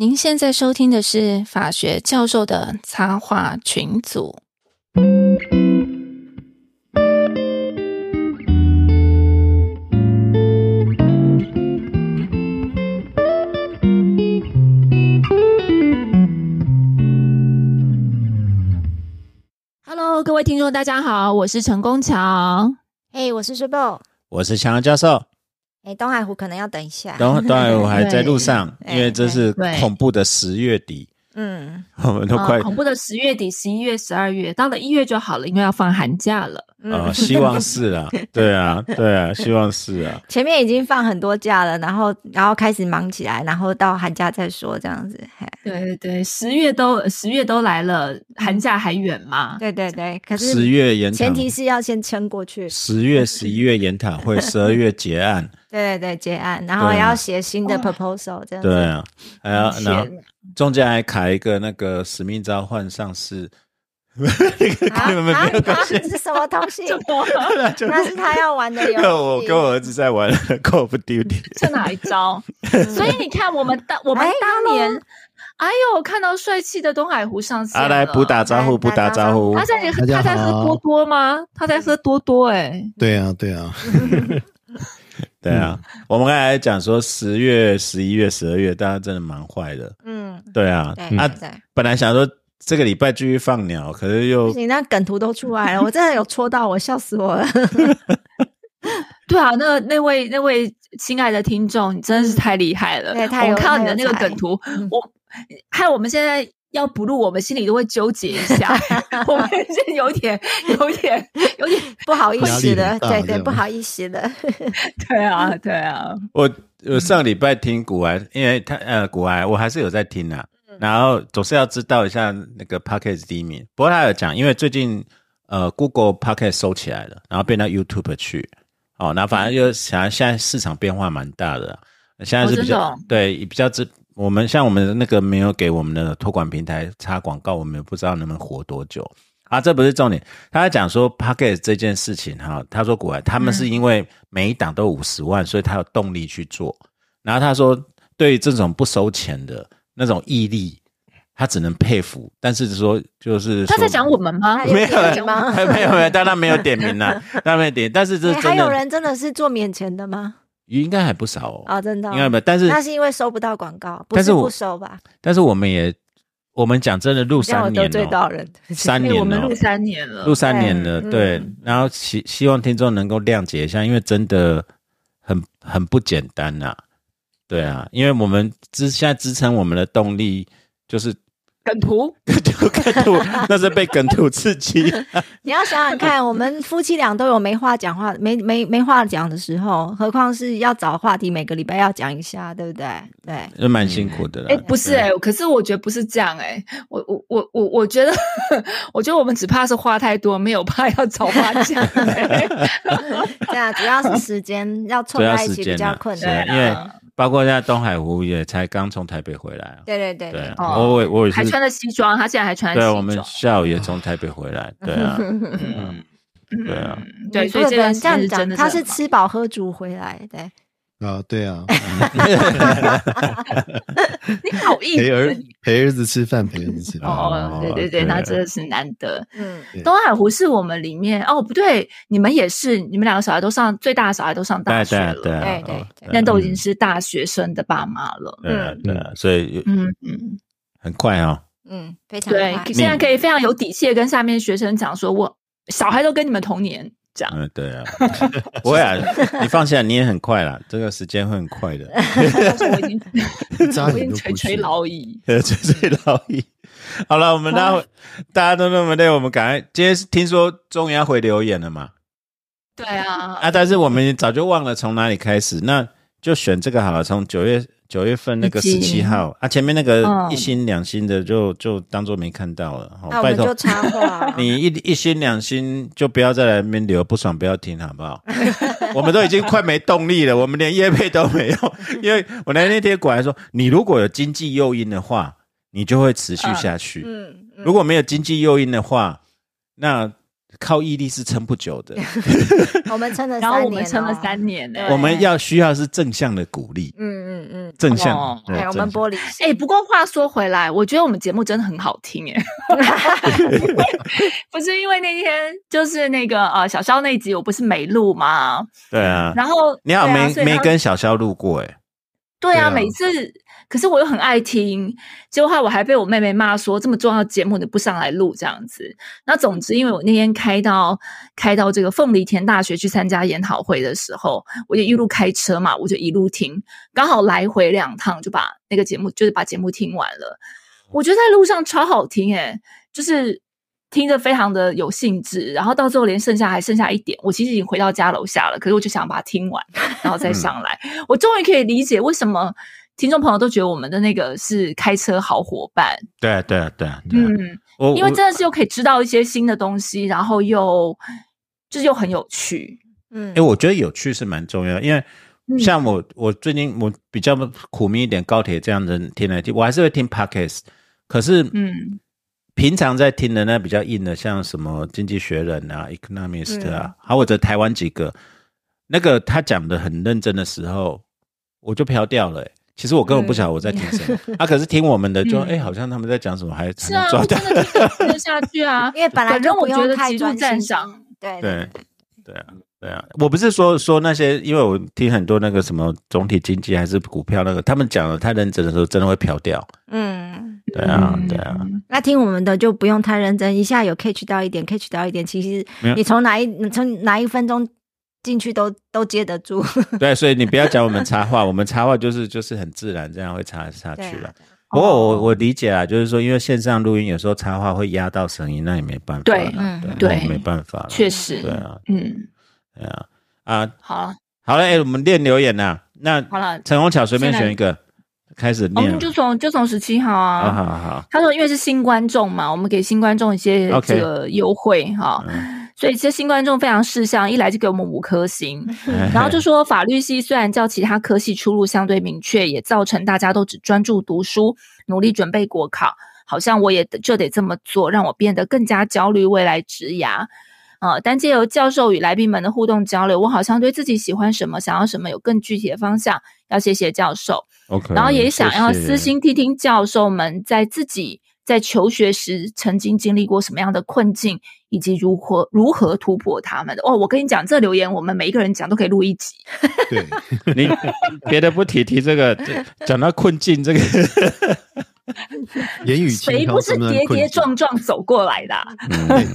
您现在收听的是法学教授的插画群组。Hello，各位听众，大家好，我是陈功桥。嘿，我是 s u p 我是强教授。哎，东海湖可能要等一下。东东海湖还在路上，因为这是恐怖的十月底，嗯 我们都快啊恐怖的十月底、十一月、十二月，到了一月就好了，因为要放寒假了。呃，嗯，希望是啊，对啊，对啊，希望是啊，前面已经放很多假了，然后然后开始忙起来，然后到寒假再说这样子。嘿对对对，十月都十月都来了，寒假还远吗？对对对，可是十是月研讨前，提是要先撑过去。十月、十一月研讨会，十二月结案，对对对，结案，然后要写新的 proposal 这样子。对啊，还要然后中间还卡一个那个使命召唤上市，那个啊？跟你们没有关系啊，是什么东西？那是他要玩的游戏。我跟我儿子在玩 Call of Duty，这哪一招？所以你看，我们当我们哎当年，哎呦，看到帅气的东海湖上线来不打招呼，不打招呼。他，在他在喝多多吗？他在喝多多哎、对啊，对啊，对啊，我们刚才讲说十月、十一月、十二月，大家真的蛮坏的，嗯，对啊，对啊。本来想说这个礼拜继续放鸟，可是又你，那梗图都出来了，我真的有戳到我，笑死我了。对啊，那那位那位亲爱的听众，你真的是太厉害了。对太有我看到你的那个梗图嗯，我害我们现在要不录，我们心里都会纠结一下。我们是有点、有点、有点，不好意思的，对对，不好意思的。对啊，对啊。我我上礼拜听古癌，因为他呃古癌我还是有在听啊，嗯然后总是要知道一下那个 p o c k e t 第一名。不过他有讲，因为最近呃 Google p o c k e t 收起来了，然后变到 YouTube 去，哦，那反正就想现在市场变化蛮大的啊，现在是比较、对比较知。我们像我们那个没有给我们的托管平台插广告，我们也不知道能不能活多久啊。这不是重点，他在讲说 p o c k e t 这件事情哈，他说国外他们是因为每一档都五十万，所以他有动力去做。然后他说，对于这种不收钱的那种毅力，他只能佩服。但是说就是说他在讲我们吗？有没有吗没有没有，当然没有点名了，当然没有点，但是这哎还有人真的是做免钱的吗？应该还不少哦，啊，真的哦，应该没有。但是那是因为收不到广告，不但是不收吧？但是我们也我们讲真的录三年了。三年了我们录。三年了，录三年了，对对，嗯然后希希望听众能够谅解一下，因为真的很很不简单呐、对啊，因为我们支现在支撑我们的动力就是梗图。就梗图，那是被梗图刺激，你要想想看，我们夫妻俩都有没话讲话、没没没话讲的时候，何况是要找话题，每个礼拜要讲一下，对不对？对，就蛮辛苦的啦。哎、不是哎、可是我觉得不是这样哎、我我我我我觉得，我觉得我们只怕是话太多，没有怕要找话讲、欸。这样主要是时间要凑在一起比较困难。因为包括现在东海湖也才刚从台北回来啊。对对对对。我也我也是，还穿着西装，他现在还穿西装。对我们下午也从台北回来，对啊，嗯，对啊，对，所以这样讲，他是吃饱喝足回来，对，啊，对啊，你好意思。陪儿思陪儿子吃饭，陪儿子吃饭。哦，对对对，对。那真的是难得。嗯，东海湖是我们里面哦，不对，你们也是，你们两个小孩都上最大的小孩都上大学了，对。啊对那都已经是大学生的爸妈了。对啊对啊，所以嗯嗯，很快啊。嗯，非常对快，现在可以非常有底气的跟下面学生讲说，我小孩都跟你们同年，这样。嗯，对啊，不会啊，你放下，你也很快啦，这个时间会很快的，我已经我已经垂垂。老矣。垂垂老矣。好了，我们待会大家都那么累，我们赶快。今天是听说终于要回留言了嘛？对啊，啊，但是我们早就忘了从哪里开始，那就选这个好了，从九月九月份那个十七号啊，前面那个嗯一星两星的就就当做没看到了，好那我拜托们就插话。你一一星两星就不要再来那边留，不爽不要听，好不好？我们都已经快没动力了，我们连业配都没有。因为我来那天果然说，你如果有经济诱因的话，你就会持续下去；嗯，嗯如果没有经济诱因的话，那靠毅力是撑不久的。我们撑了三年、然后哦，我们撑了三年呢、我们要需要是正向的鼓励，嗯嗯嗯，正向哦。对哎，我们玻璃心，哎、不过话说回来，我觉得我们节目真的很好听哎、不是因为那天就是那个呃小肖那集我不是没录吗？对啊。然后你好，没没跟小肖录过哎。对啊每次可是我又很爱听，结果后来我还被我妹妹骂说这么重要的节目你不上来录这样子。那总之，因为我那天开到开到这个凤梨田大学去参加研讨会的时候，我就一路开车嘛，我就一路听，刚好来回两趟就把那个节目就是把节目听完了。我觉得在路上超好听诶、就是听着非常的有兴致，然后到最后连剩下还剩下一点，我其实已经回到家楼下了，可是我就想把它听完，然后再上来。我终于可以理解为什么听众朋友都觉得我们的那个是开车好伙伴，对啊，对啊，对。啊，对啊。嗯，因为真的是又可以知道一些新的东西，然后又就是又很有趣，嗯。哎，我觉得有趣是蛮重要，因为嗯。像我，我最近我比较苦迷一点，高铁这样的听来听，我还是会听 podcast，可是嗯。平常在听的那比较硬的，像什么《经济学人》啊、《Economist》啊，还有或者台湾几个，那个他讲的很认真的时候，我就飘掉了、欸。其实我根本不晓得我在听什么，啊，可是听我们的就哎、嗯。欸好像他们在讲什么，还是啊，还能抓到。我真。的听得下去啊，因为本来反正我觉得极度赞心赏，对对对啊，对啊，我不是说说那些，因为我听很多那个什么总体经济还是股票那个，他们讲的太认真的时候，真的会飘掉。嗯，对啊，嗯。对啊，那听我们的就不用太认真，一下有 catch 到一点，catch 到一点，其实你从哪一你从哪一分钟进去都都接得住。对，所以你不要讲我们插话，我们插话就是就是很自然这样会插下对啊去了。不过我我理解啊，就是说，因为线上录音有时候插话会压到声音，那也没办法啦。对嗯对没办法啦。确实对啊，嗯，对啊，啊，好，好了，哎，我们练留言呐。那好了，陈红巧随便选一个，开始我念们就从就从十七号啊，好好好，他说因为是新观众嘛，我们给新观众一些这个优惠哈。嗯所以这些新观众非常识相，一来就给我们五颗星，然后就说法律系虽然较其他科系出路相对明确，也造成大家都只专注读书，努力准备国考，好像我也就得这么做，让我变得更加焦虑未来职涯。啊、但借由教授与来宾们的互动交流，我好像对自己喜欢什么、想要什么有更具体的方向。要谢谢教授，OK，然后也想要私心听听教授们在自己在求学时曾经经历过什么样的困境，以及如何如何突破他们的。哦，我跟你讲，这留言我们每一个人讲都可以录一集。对，你别的不提，提这个这讲到困境这个，言语轻谁不是跌跌？撞撞走过来的啊、嗯，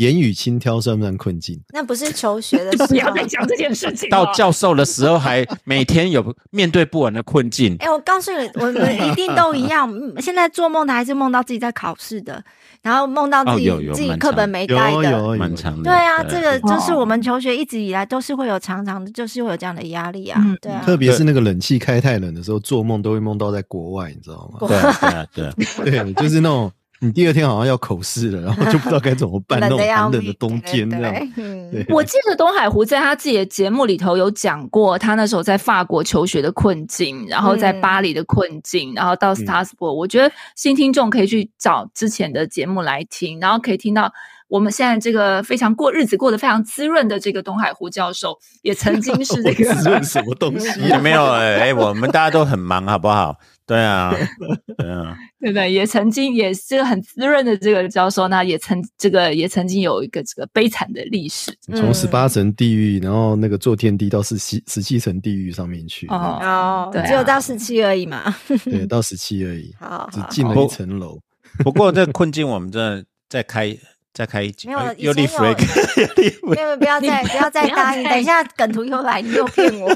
言语轻佻算不算困境？那不是求学的时不要候。再讲这件事情。到教授的时候还每天有面对不完的困境。哎、我告诉你，我们一定都一样。嗯现在做梦的还是梦到自己在考试的，然后梦到自己、哦有有自己课本没有带的。有有，蛮长的对啊，这个就是哦我们求学一直以来都是会有常常的，就是会有这样的压力啊。嗯对啊，特别是那个冷气开太冷的时候，做梦都会梦到在国外，你知道吗？对啊对啊对啊，对，就是那种你第二天好像要口试了，然后就不知道该怎么办，那冷的要种寒冷的命冬天 我记得东海湖在他自己的节目里头有讲过，他那时候在法国求学的困境，然后在嗯巴黎的困境，然后到 Star Sport。我觉得新听众可以去找之前的节目来听，然后可以听到我们现在这个非常过日子过得非常滋润的这个东海湖教授，也曾经是这个 滋润什么东西啊？也没有哎、哎我们大家都很忙，好不好？对啊，对啊，对不对？也曾经也是很滋润的这个教授，那也曾这个也曾经有一个这个悲惨的历史。从十八层地狱，然后那个坐天梯到十七十七层地狱上面去，哦哦，对啊只有到十七而已嘛。对，到十七而已，好，只进了一层楼。不过这困境我们真的再开再开一集，没有哎又立以前有。flag，又立 flag 没有，不要再不要再答应，等一下梗图又来，你又骗我。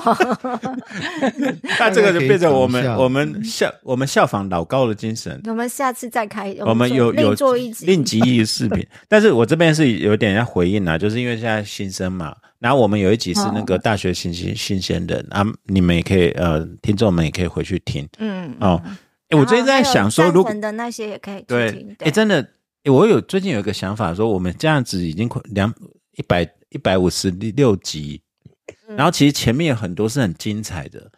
那这个就变成我们我们效我们效仿老高的精神。我们下次再开，我们有有另做一集，另集一视频，但是我这边是有点要回应啊，就是因为现在新生嘛，然后我们有一集是那个大学新新新鲜人啊，你们也可以呃，听众们也可以回去听。嗯，哦。哎我最近在想说，如果的那些也可以去对听，哎，真的，诶我有最近有一个想法，说我们这样子已经快两一百一百五十六集，嗯然后其实前面有很多是很精彩的。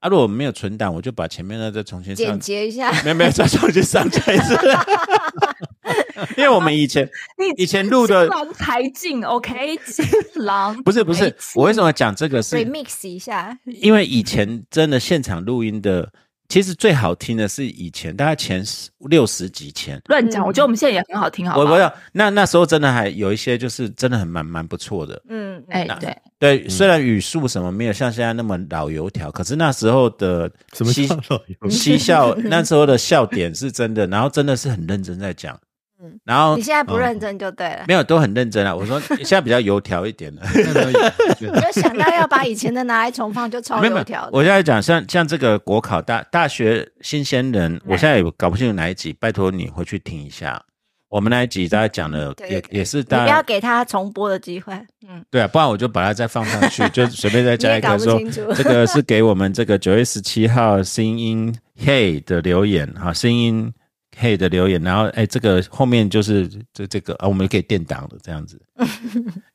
啊，如果我们没有存档，我就把前面的再重新上简，洁一下。没有没有再重新上载一次。因为我们以前 你以前录的才尽，OK，新郎 不是不是，我为什么讲这个是？remix 一下，因为以前真的现场录音的，其实最好听的是以前大概前十六十几前。乱讲，嗯。我觉得我们现在也很好听，好不好？我我要那那时候真的还有一些就是真的很蛮蛮不错的，嗯，哎，那对，对，虽然语速什么没有像现在那么老油条，可是那时候的什么嬉叫老油嬉笑，那时候的笑点是真的，然后真的是很认真在讲，嗯然后你现在不认真就对了。没有都很认真啊。我说 现在比较油条一点了，我就想到要把以前的拿来重放，就超油条，的。我现在讲像像这个国考大大学新鲜人，我现在也搞不清楚哪一集，拜托你回去听一下。我们那一集大家讲的也也是你不要大家给他重播的机会。嗯，对啊，不然我就把它再放上去，就随便再加一个说这个是给我们这个九月十七号声音 Hey 的留言哈，声音 Hey 的留言，然后哎，这个后面就是这这个啊，我们可以垫档的这样子。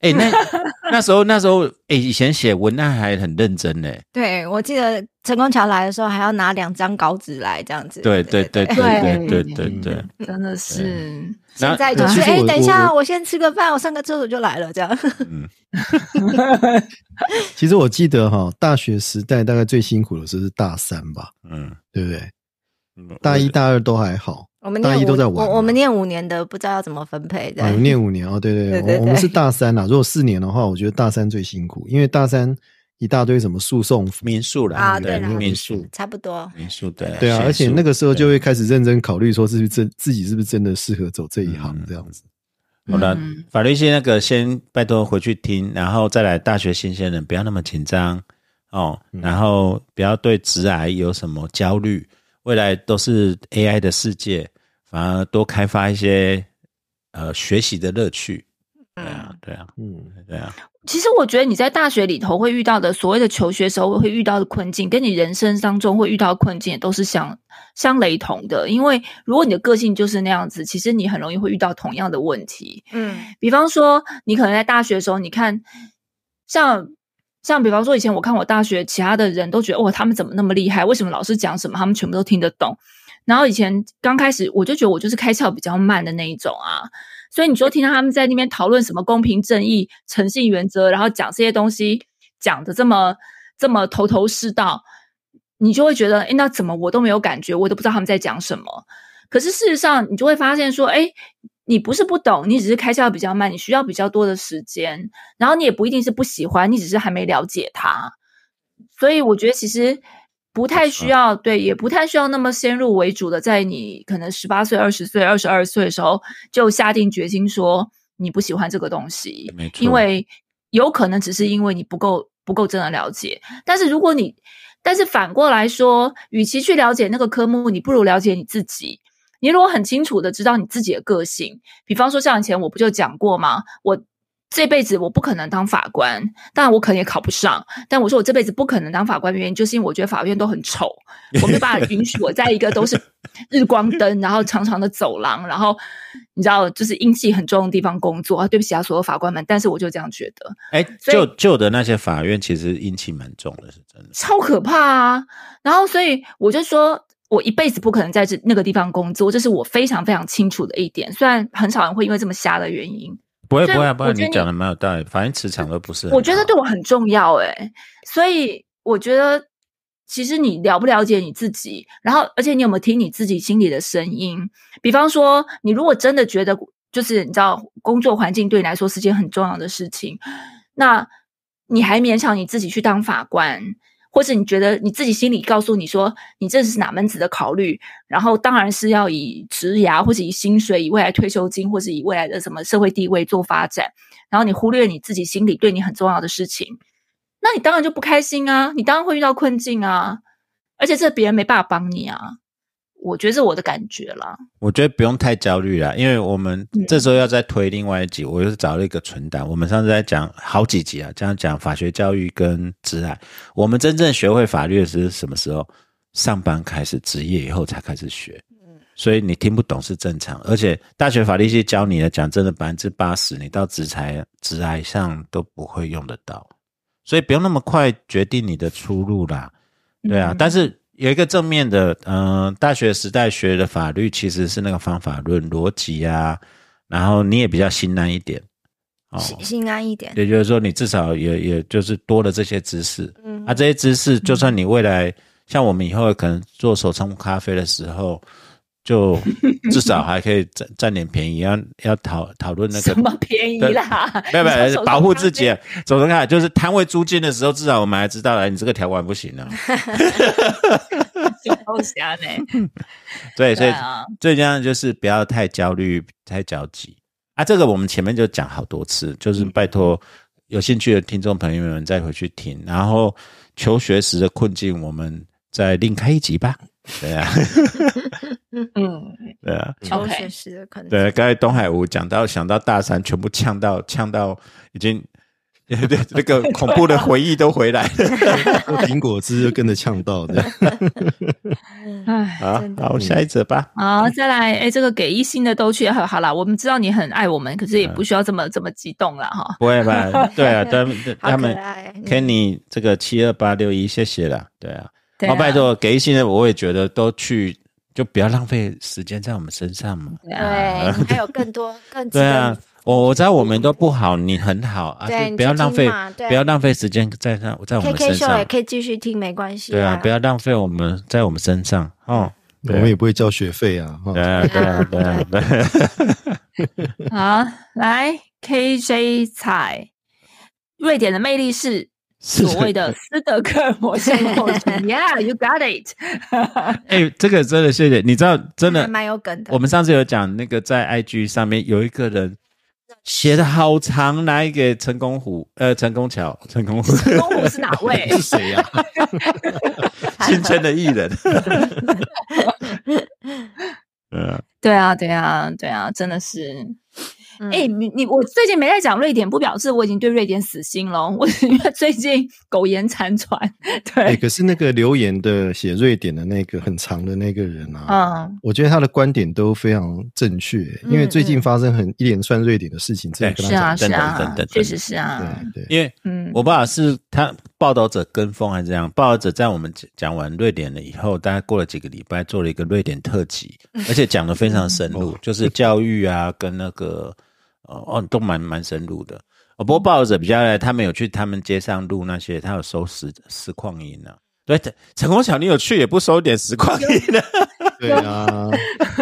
哎，那那时候那时候哎，以前写文案还很认真呢。对，我记得陈功桥来的时候还要拿两张稿纸来这样子。对对对对对对对对。真的是，现在就是哎，等一下，我我先吃个饭，我上个厕所就来了，这样。嗯，其实我记得哈，大学时代大概最辛苦的时候是大三吧，嗯，对不对？嗯大一、大二都还好，我们念五一都在玩我我们念五年的，不知道要怎么分配的啊，。念五年哦，对对对对对我我们是大三啦。如果四年的话，我觉得大三最辛苦，因为大三一大堆什么诉讼，民宿啦，啊对民宿差不多。民宿对对啊，而且那个时候就对会开始认真考虑说，是不是真自己是不是真的适合走这一行嗯这样子。好了嗯，法律系那个先拜托回去听，然后再来大学新鲜人不要那么紧张哦，嗯然后不要对直癌有什么焦虑，未来都是 AI 的世界，反而多开发一些呃学习的乐趣。对啊，对啊，嗯，对啊，其实我觉得你在大学里头会遇到的所谓的求学时候会遇到的困境，跟你人生当中会遇到的困境也都是相相雷同的。因为如果你的个性就是那样子，其实你很容易会遇到同样的问题。嗯比方说，你可能在大学的时候，你看像。像比方说，以前我看我大学其他的人都觉得，哇，他们怎么那么厉害？为什么老师讲什么，他们全部都听得懂？然后以前刚开始，我就觉得我就是开窍比较慢的那一种啊。所以你说听到他们在那边讨论什么公平正义、诚信原则，然后讲这些东西讲的这么这么头头是道，你就会觉得，诶，那怎么我都没有感觉，我都不知道他们在讲什么。可是事实上，你就会发现说，诶，你不是不懂，你只是开窍比较慢，你需要比较多的时间，然后你也不一定是不喜欢，你只是还没了解它。所以我觉得其实不太需要，对，也不太需要那么先入为主的，在你可能十八岁、二十岁、二十二岁的时候就下定决心说你不喜欢这个东西，没错因为有可能只是因为你不够不够真的了解。但是如果你，但是反过来说，与其去了解那个科目，你不如了解你自己。你如果很清楚的知道你自己的个性，比方说像以前我不就讲过吗？我这辈子我不可能当法官，当然我可能也考不上。但我说我这辈子不可能当法官的原因，就是因为我觉得法院都很丑，我没有办法允许我在一个都是日光灯，然后长长的走廊，然后你知道就是阴气很重的地方工作。啊，对不起啊，所有法官们，但是我就这样觉得，哎，旧旧的那些法院其实阴气蛮重的，是真的。超可怕啊！然后所以我就说。我一辈子不可能在这那个地方工作，这是我非常非常清楚的一点。虽然很少人会因为这么瞎的原因，不会不会不会，你你讲的蛮有道理，反正磁场都不是。我觉得对我很重要诶、所以我觉得其实你了不了解你自己，然后而且你有没有听你自己心里的声音？比方说，你如果真的觉得就是你知道工作环境对你来说是件很重要的事情，那你还勉强你自己去当法官？或者你觉得你自己心里告诉你说，你这是哪门子的考虑？然后当然是要以职涯，或者以薪水、以未来退休金，或是以未来的什么社会地位做发展。然后你忽略你自己心里对你很重要的事情，那你当然就不开心啊，你当然会遇到困境啊，而且这别人没办法帮你啊。我觉得是我的感觉啦。我觉得不用太焦虑啦，因为我们嗯这时候要再推另外一集，我又找了一个存档。我们上次在讲好几集啊，这样讲法学教育跟职爱。我们真正学会法律的是什么时候？上班开始，职业以后才开始学。所以你听不懂是正常，而且大学法律系教你的，讲真的，百分之八十你到职才职癌上都不会用得到，所以不用那么快决定你的出路啦。对啊，嗯但是有一个正面的，嗯、大学时代学的法律其实是那个方法论、逻辑啊，然后你也比较心安一点。哦，心心安一点。也就是说，你至少也也就是多了这些知识。嗯啊，这些知识，就算你未来像我们以后可能做手冲咖啡的时候，就至少还可以占占点便宜，要要讨讨论那个什么便宜啦？没有没有你说手冲保护自己，走着看就是摊位租金的时候，至少我们还知道，哎，你这个条款不行啊。好瞎呢。对，所以最重要的就是不要太焦虑、太焦急啊。这个我们前面就讲好多次，就是拜托有兴趣的听众朋友们再回去听。然后求学时的困境，我们再另开一集吧。对啊，嗯，对啊，求 OK 学时的可能对。刚才东海吴讲到想到大三，全部呛到呛到已经。那个恐怖的回忆都回来了 喝苹果汁就跟着呛到的。唉。啊真！的好，下一则吧。好，再来，哎，这个给一星的都去，好好啦，我们知道你很爱我们，可是也不需要这么这么激动了，哈。不会吧？对啊，他们好他们可爱嗯 Kenny 这个七二八六一，谢谢啦。对啊，好啊哦，拜托，给一星的我也觉得都去，就不要浪费时间在我们身上嘛。对 还有更多更值对啊，我我知道我们都不好，你很好啊，对就不要浪费不要浪费时间在上在我们身上。秀也可以继续听，没关系。对啊，不要浪费我们在我们身上哦。我们也不会交学费啊。对啊，对啊，对啊，对啊。好，来 KJ 彩，瑞典的魅力是所谓的斯德哥尔摩症候群。Yeah, you got it 哎，这个真的谢谢，你知道，真的蛮有梗的。我们上次有讲那个在 IG 上面有一个人写的好长，来给成功虎，呃，成功桥，成功虎，成功虎是哪位？是谁呀？新春的艺人。嗯，对啊，对啊，对啊，真的是。嗯。哎、你你我最近没在讲瑞典，不表示我已经对瑞典死心了。我因为最近苟延残喘，对，哎，可是那个留言的写瑞典的那个很长的那个人啊，嗯，我觉得他的观点都非常正确，因为最近发生很一连串瑞典的事情，这样跟是啊，他讲是等等啊等等，确实是啊，对对，因为嗯，我不知道是他报道者跟风还是这样。报道者在我们讲讲完瑞典了以后，大概过了几个礼拜，做了一个瑞典特辑，而且讲的非常深入，就是教育啊，跟那个呃哦都蛮蛮深入的。哦，不过报道者比较来，他们有去他们街上录那些，他有收实实况音啊。对，陈陈功巧，你有去也不收一点实况音的。对啊，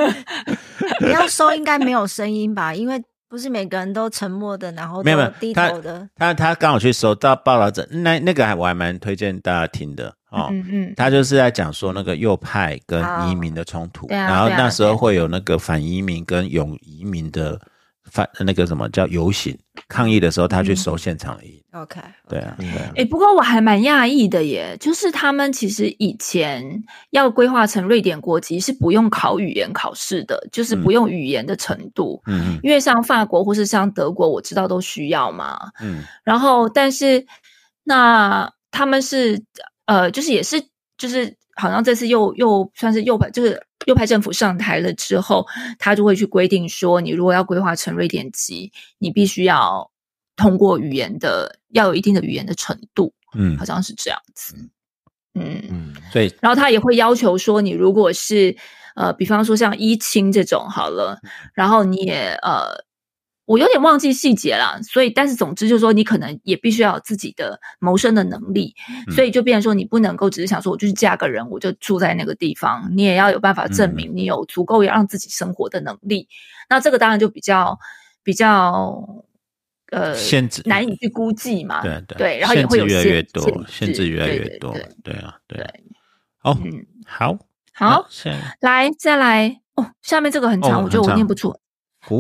你要收应该没有声音吧？因为不是每个人都沉默的，然后没有低他头的。他他刚好去收到报道者，那那个还我还蛮推荐大家听的哦。嗯嗯，他就是在讲说那个右派跟哦移民的冲突，然后那时候会有那个反移民跟勇移民的反那个什么叫游行抗议的时候，他去收现场的音。OK，对啊，对啊，哎、不过我还蛮讶异的耶，就是他们其实以前要规划成瑞典国籍是不用考语言考试的，就是不用语言的程度。嗯因为像法国或是像德国，我知道都需要嘛。嗯然后，但是那他们是呃，就是也是就是好像这次又又算是右派，就是右派政府上台了之后，他就会去规定说，你如果要规划成瑞典籍，你必须要通过语言的，要有一定的语言的程度，嗯。好像是这样子。嗯，嗯，所以然后他也会要求说，你如果是呃，比方说像一清这种好了，然后你也呃，我有点忘记细节了，所以但是总之就是说，你可能也必须要有自己的谋生的能力，嗯所以就变成说，你不能够只是想说我就是嫁个人，我就住在那个地方，你也要有办法证明你有足够让自己生活的能力。那这个当然就比较比较。呃，限制难以去估计嘛，对对对，然后也会有制越来越多，限限制越来越多对对，对啊，对好，好那，下一个来，再来哦，下面这个很长，哦我觉得我念不出。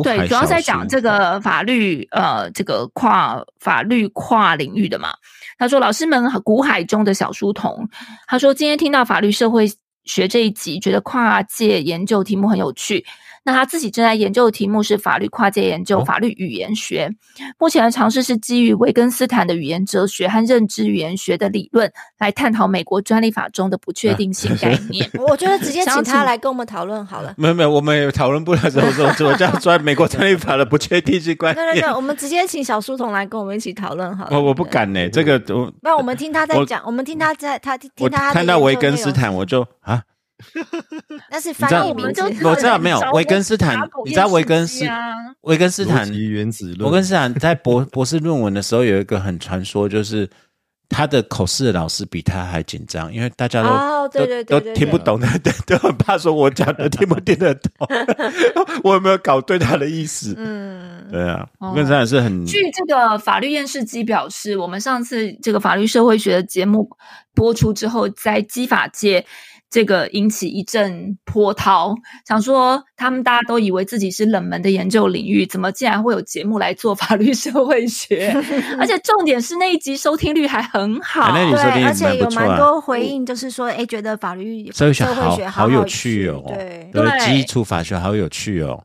对，主要是在讲这个法律，呃，这个跨法律跨领域的嘛。他说，老师们古海中的小书童，他说今天听到法律社会学这一集，觉得跨界研究题目很有趣。那他自己正在研究的题目是法律跨界研究、哦法律语言学。目前的尝试是基于维根斯坦的语言哲学和认知语言学的理论，来探讨美国专利法中的不确定性概念。我觉得直接请他来跟我们讨论好了。没有没有，我们也讨论不了这种这种叫 专美国专利法的不确定性观念。对对对，我们直接请小书童来跟我们一起讨论好了。我我不敢呢、这个我那我们听他在讲，我们听他在他听听他的看到维根斯坦，我就啊，那是翻译名字我知道没有维根斯坦你知道维根斯维根斯坦原子论，维根斯坦在博博士论文的时候有一个很传说，就是他的口试老师比他还紧张，因为大家都、哦对对对都都听不懂的，对，都很怕说我讲的听不听得懂，我有没有搞对他的意思？嗯，对啊，哦维根斯坦是很据这个法律验视机表示，我们上次这个法律社会学的节目播出之后，在基法界这个引起一阵波涛，想说他们大家都以为自己是冷门的研究领域，怎么竟然会有节目来做法律社会学？而且重点是那一集收听率还很好。对，而且有蛮多回应，就是说，哎，觉得法律社会学学好好好有趣哦，对，对对基础法学好有趣哦。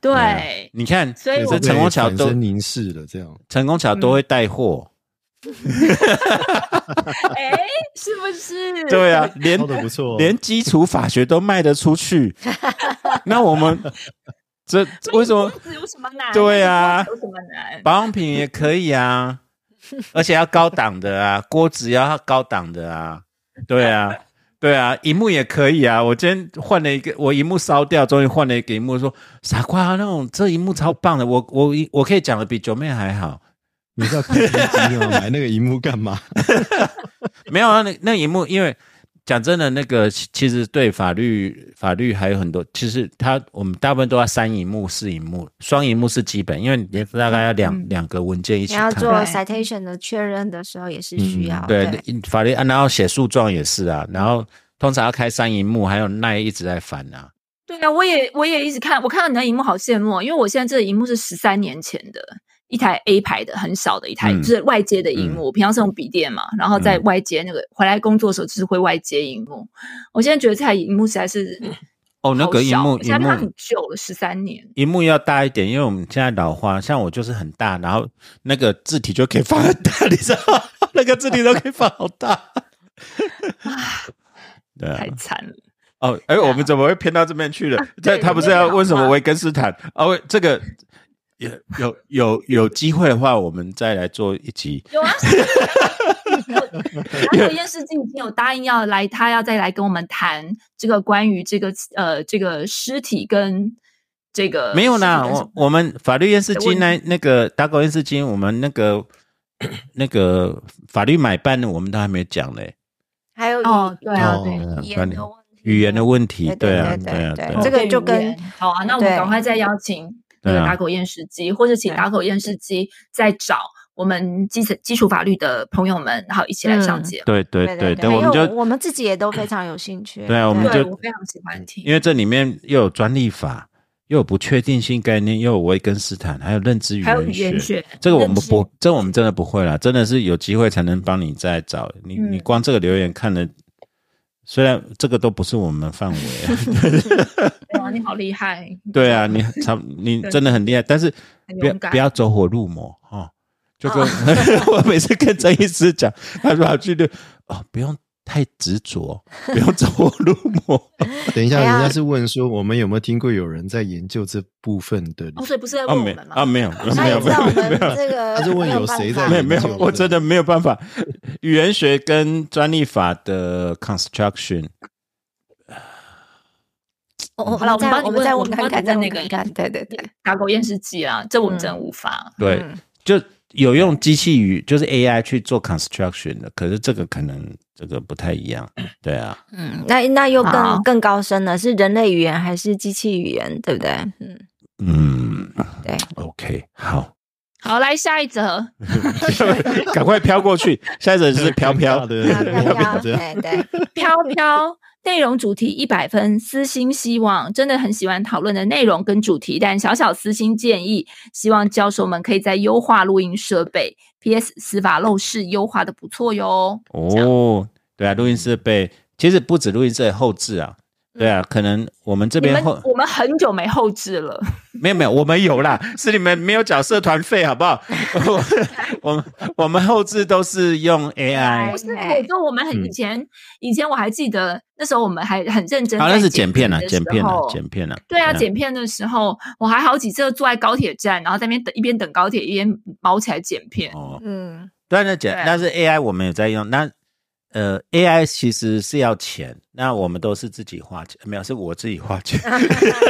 对，你看，所以我陈功桥都凝视了，这样陈功桥都会带货，哎，是不是？对啊，连不错哦，连基础法学都卖得出去，那我们这这为什么这有什么难？对啊有什么难？保养品也可以啊？而且要高档的啊，锅子要高档的啊，对啊。对啊，荧幕也可以啊！我今天换了一个，我荧幕烧掉，终于换了一个荧幕，说傻瓜，那种这荧幕超棒的，我我我可以讲的比九妹还好。你是要看飞机吗？买那个荧幕干嘛？没有啊，那那荧幕，因为讲真的，那个其其实对法律法律还有很多，其实它我们大部分都要三荧幕、四荧幕，双荧幕是基本，因为你大概要两、嗯两个文件一起看。你要做 citation 的确认的时候也是需要，嗯对法律，啊然后写诉状也是啊，然后通常要开三荧幕，还有那一直在烦啊。对啊，我也我也一直看，我看到你的荧幕好羡慕哦，因为我现在这个荧幕是十三年前的一台 A 牌的很小的一台，嗯就是外接的荧幕。我平常是用笔电嘛，然后在嗯外接那个回来工作的时候就是会外接荧幕。我现在觉得这台荧幕实在是哦，那个荧幕荧而且它很幕旧了，十三年。荧幕要大一点，因为我们现在老花，像我就是很大，然后那个字体就可以放很大，你知道？那个字体都可以放好大。对啊太，惨了，哦，哎，我们怎么会偏到这边去了？这对他不是要问什么维根斯坦？哦，喂这个有有有有机会的话，我们再来做一集。有啊。然后验视机已经有答应要来，他要再来跟我们谈这个关于这个呃这个尸体跟这个没有啦，我我们法律验视机的问那那个打狗验视金，我们那个那个法律买办的，我们都还没讲嘞。还有语哦对啊哦对语言的问题语言的问题，对对啊，对对啊，这个就跟好啊，那我们对赶快再邀请那个打狗验尸机，或者请打狗验尸机再找我们基层基础法律的朋友们，然后一起来上嗯节目。对对对对，还我们就我们自己也都非常有兴趣。对啊我们，就我非常喜欢听，因为这里面又有专利法，又有不确定性概念，又有维根斯坦，还有认知语还有语言言学，这个我们不，这我们真的不会啦，真的是有机会才能帮你再找你。嗯你光这个留言看了，虽然这个都不是我们范围，哇，你好厉害，对啊，你 差你真的很厉害，但是不要不要走火入魔哦。就跟、我每次跟郑医师讲，他说他去就哦，不用太执着，不要走火入魔。等一下，人家是问说我们有没有听过有人在研究这部分的？哦，所以不是在啊没问我们吗？啊没有他没有没也知道我有没有这个他是问有办谁在没有没有我真的没有办法。语言学跟专利法的 construction，我好了，我们帮你再我们再问，问看看，在那个问看看，对对对，打狗验尸机啦，这我们真无法。对，嗯就有用机器语，就是 AI 去做 construction 的，可是这个可能这个不太一样。对啊，嗯，那那又更更高深了，是人类语言还是机器语言，对不对？嗯，嗯，对，OK，好，好，来下一则，赶快飘过去，下一则是飘飘。的漂漂漂，这样对对，飘飘。内容主题一百分，私心希望真的很喜欢讨论的内容跟主题，但小小私心建议，希望教授们可以在优化录音设备。P.S. 司法漏室优化的不错哟。哦。对啊，录音设备其实不止录音设备后置啊，对啊，可能我们这边后我们很久没后置了，没有没有，我们有啦，是你们没有缴社团费，好不好？我 我们我们后置都是用 AI，不是，我说我们很嗯以前以前我还记得那时候我们还很认真，好，那是剪片了，的剪片了，时候剪片了。对啊，嗯剪片的时候，我还好几次坐在高铁站，然后在那边等，一边等高铁一边毛起来剪片。哦，嗯，对，那剪对但是 AI 我们有在用，那呃 AI 其实是要钱，那我们都是自己花钱，没有是我自己花钱，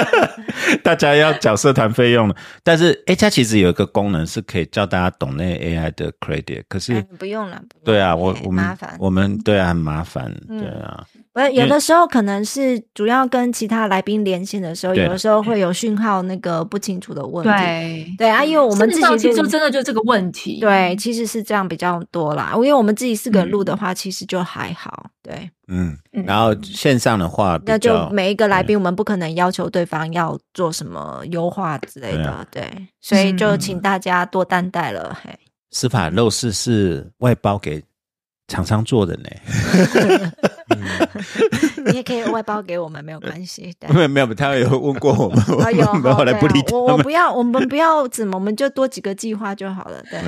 大家要缴社团费用了。但是 A 它其实有一个功能是可以叫大家懂那个 AI 的 credit，可是、哎不用了，不用对啊，我哎我们麻烦。我们对啊很麻烦，嗯对啊，不是有的时候可能是主要跟其他来宾连线的时候，有的时候会有讯号那个不清楚的问题。对，对啊，因为我们自己其实真的就这个问题。对，其实是这样比较多啦。因为我们自己四个人录的话，其实就还好。对，嗯，嗯。然后线上的话那就每一个来宾，我们不可能要求对方要做什么优化之类的。对，所以就请大家多担待了。嘿，司法肉事是外包给厂商做的呢，你也可以外包给我们，没有关系。对。没有没有，他有问过我们，我们后来不理对啊我我。不要，我们不要怎么，我们就多几个计划就好了。对，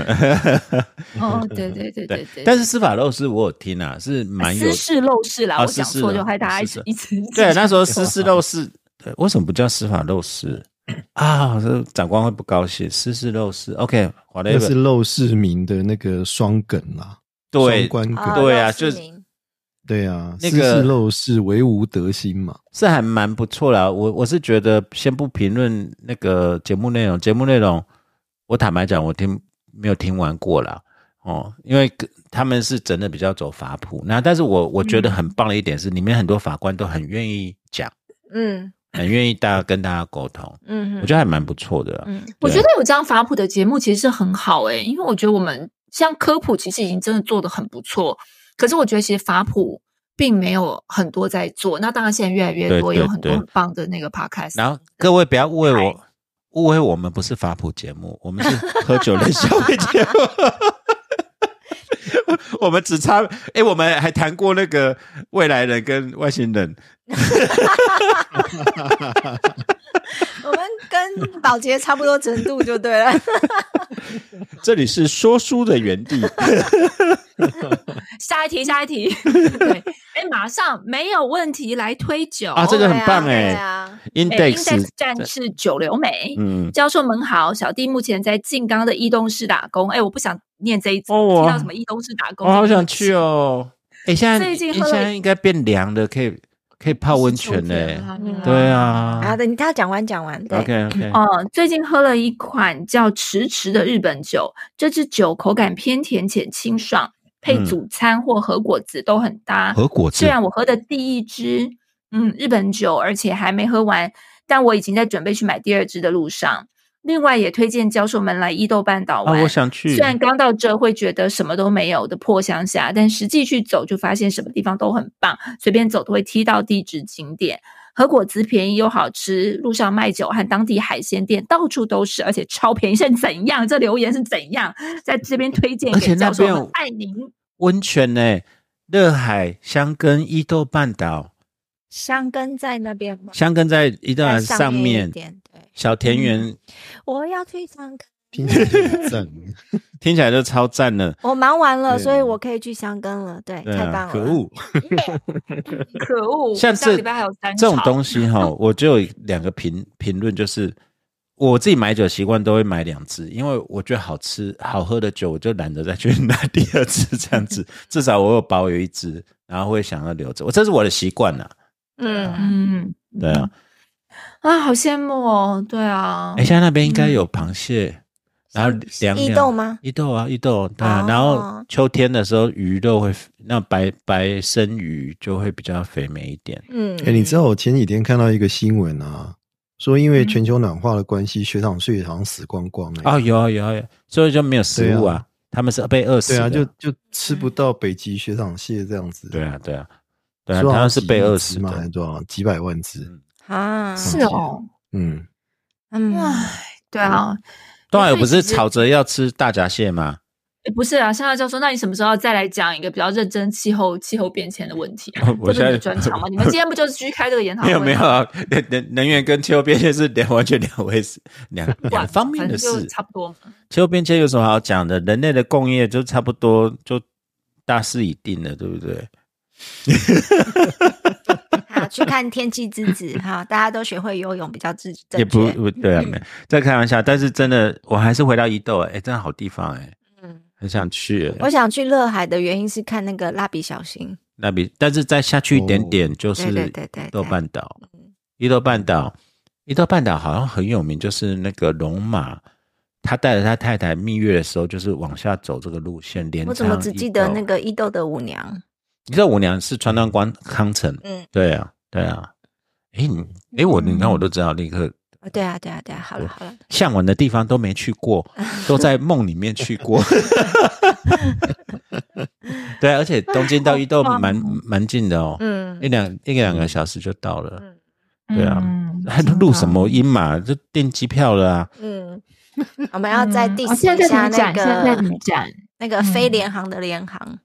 哦，对对对对对。但是司法漏事我有听啊，是蛮有私事漏事啦，啊我讲错，就害大家一直一直对，那时候私事漏事，对，为什么不叫司法漏事啊？这长官会不高兴，私事漏事。OK，好的，那是陋室铭的那个双梗啦，对双关啊梗，对啊就对啊，那个陋室，惟吾德馨嘛。是还蛮不错啦。我我是觉得，先不评论那个节目内容，节目内容，我坦白讲，我听没有听完过啦。哦，因为他们是真的比较走法谱，那但是我我觉得很棒的一点是，里面很多法官都很愿意讲，嗯很愿意大家跟大家沟通，嗯我觉得还蛮不错的。嗯我觉得有这样法普的节目其实是很好诶、因为我觉得我们像科普其实已经真的做的很不错，可是我觉得其实法普并没有很多在做，那当然现在越来越多，对对对有很多很棒的那个 podcast。然后各位不要误会我，误会我们不是法普节目，我们是喝酒类消费节目。我们只差哎、我们还谈过那个未来人跟外星人，我们跟保洁差不多程度就对了。这里是说书的原地。下一题，下一题，对，哎，马上没有问题来推酒啊这个很棒对哎啊，哎 Index，Index 战士九流美。嗯，教授们好，小弟目前在静冈的伊东市打工。哎，我不想念这一集，哦听到什么伊东市打工，我好想去哦。哎、现在最近喝了现在应该变凉了，可以可以泡温泉嘞。嗯对啊好的，你他讲完讲完，对 OK OK，哦，最近喝了一款叫迟迟的日本酒，这支酒口感偏甜且清爽，配嗯主餐或和果子都很搭。和果子虽然我喝的第一支，嗯，日本酒，而且还没喝完，但我已经在准备去买第二支的路上。另外，也推荐教授们来伊豆半岛玩。啊，我想去。虽然刚到这会觉得什么都没有的破乡下，但实际去走就发现什么地方都很棒，随便走都会踢到地质景点。和果子便宜又好吃，路上卖酒和当地海鲜店到处都是，而且超便宜。是怎样？这留言是怎样？在这边推荐而且给教授爱您。温泉呢，热海、香根、伊豆半岛，香根在那边吗？香根在一段上面对，小田园我要去香根。听起来就很赞。听起来就超赞了。我忙完了，所以我可以去香根了。对，对啊，太棒了！可恶！可恶！像这礼拜还有三这种场东西哈，我就有两个评评论，就是我自己买酒习惯都会买两支，因为我觉得好吃好喝的酒，我就懒得再去拿第二支这样子，至少我有保有一支，然后会想要留着。我这是我的习惯呐，嗯，嗯对啊。啊，好羡慕哦！对啊哎，，现在那边应该有螃蟹，然后凉豆吗？伊豆啊，伊豆，对啊。哦然后秋天的时候，鱼肉会那白白生鱼就会比较肥美一点。嗯，哎、你知道我前几天看到一个新闻啊，说因为全球暖化的关系，雪场睡好像死光光了、哦，有啊有啊，有所以就没有食物对啊，他们是被饿死的。对啊，就就吃不到北极雪场蟹这样子。对啊，对啊，对啊，说好像他是被饿死几亿只吗？还是的。多少？几百万只？啊，是哦，嗯，嗯，唉，对啊，东海有不是吵着要吃大闸蟹吗？诶不是啊，夏夏教授，那你什么时候要再来讲一个比较认真气候气候变迁的问题啊？我这不是你的现在专长吗？你们今天不就是继续开这个研讨会吗？没有没有啊，能能能源跟气候变迁是两完全两回事，两两管方面的事。差不多嘛。气候变迁有什么好讲的？人类的共业就差不多就大势已定了，对不对？好，去看《天气之子》哈，大家都学会游泳比较正正也不对啊，没在开玩笑。但是真的，我还是回到伊豆，哎，真的好地方，哎，嗯，很想去。哎我想去乐海的原因是看那个蜡笔小新。蜡笔但是再下去一点点就是对对对豆对半岛，伊豆半岛，伊豆半岛好像很有名，就是那个龙马，他带着他太太蜜月的时候，就是往下走这个路线，连我怎么只记得那个？个伊豆的舞娘？伊豆舞娘是川端光康成，嗯，对啊，对啊。诶，你诶，我你看我都知道，立刻哦对啊，对啊，对啊，好了好了，向往的地方都没去过，都在梦里面去过。对啊，而且东京到伊豆蛮蛮近的哦，嗯一两一两个小时就到了。嗯对啊嗯还录什么音嘛？就订机票了啊！嗯，我们要在一下那在，现在在个。那个飞联航的联航。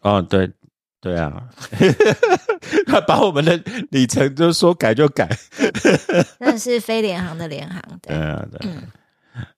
哦，对对啊，他把我们的里程就说改就改。真的是非联航的联航，对，对啊，对啊嗯，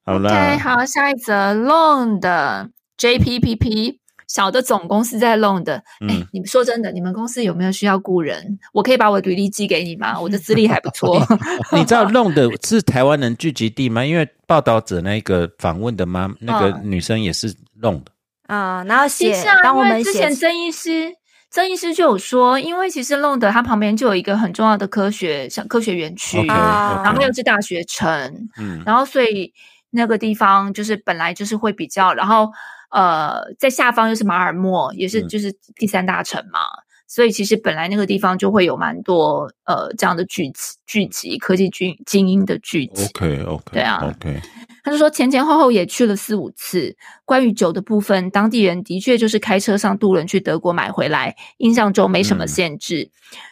好 OK，啦，好，下一则 Loan 的 JPPP 小的总公司在 Loan 的，哎、嗯你们说真的，你们公司有没有需要雇人？我可以把我的履历寄给你吗？我的资历还不错。你知道弄的是台湾人聚集地吗？因为报道者那个访问的妈，那个女生也是弄的。啊，然后写帮我们因为之前写，曾医师。曾医师就有说，因为其实 Loan 的它旁边就有一个很重要的科学像科学园区然后又是大学城，嗯，然后所以那个地方就是本来就是会比较，然后呃，在下方又是马尔默，也是嗯就是第三大城嘛，所以其实本来那个地方就会有蛮多呃这样的聚集聚集科技军精英的聚集。OK OK，对啊，OK，他就说前前后后也去了四五次。关于酒的部分，当地人的确就是开车上渡轮去德国买回来，印象中没什么嗯限制。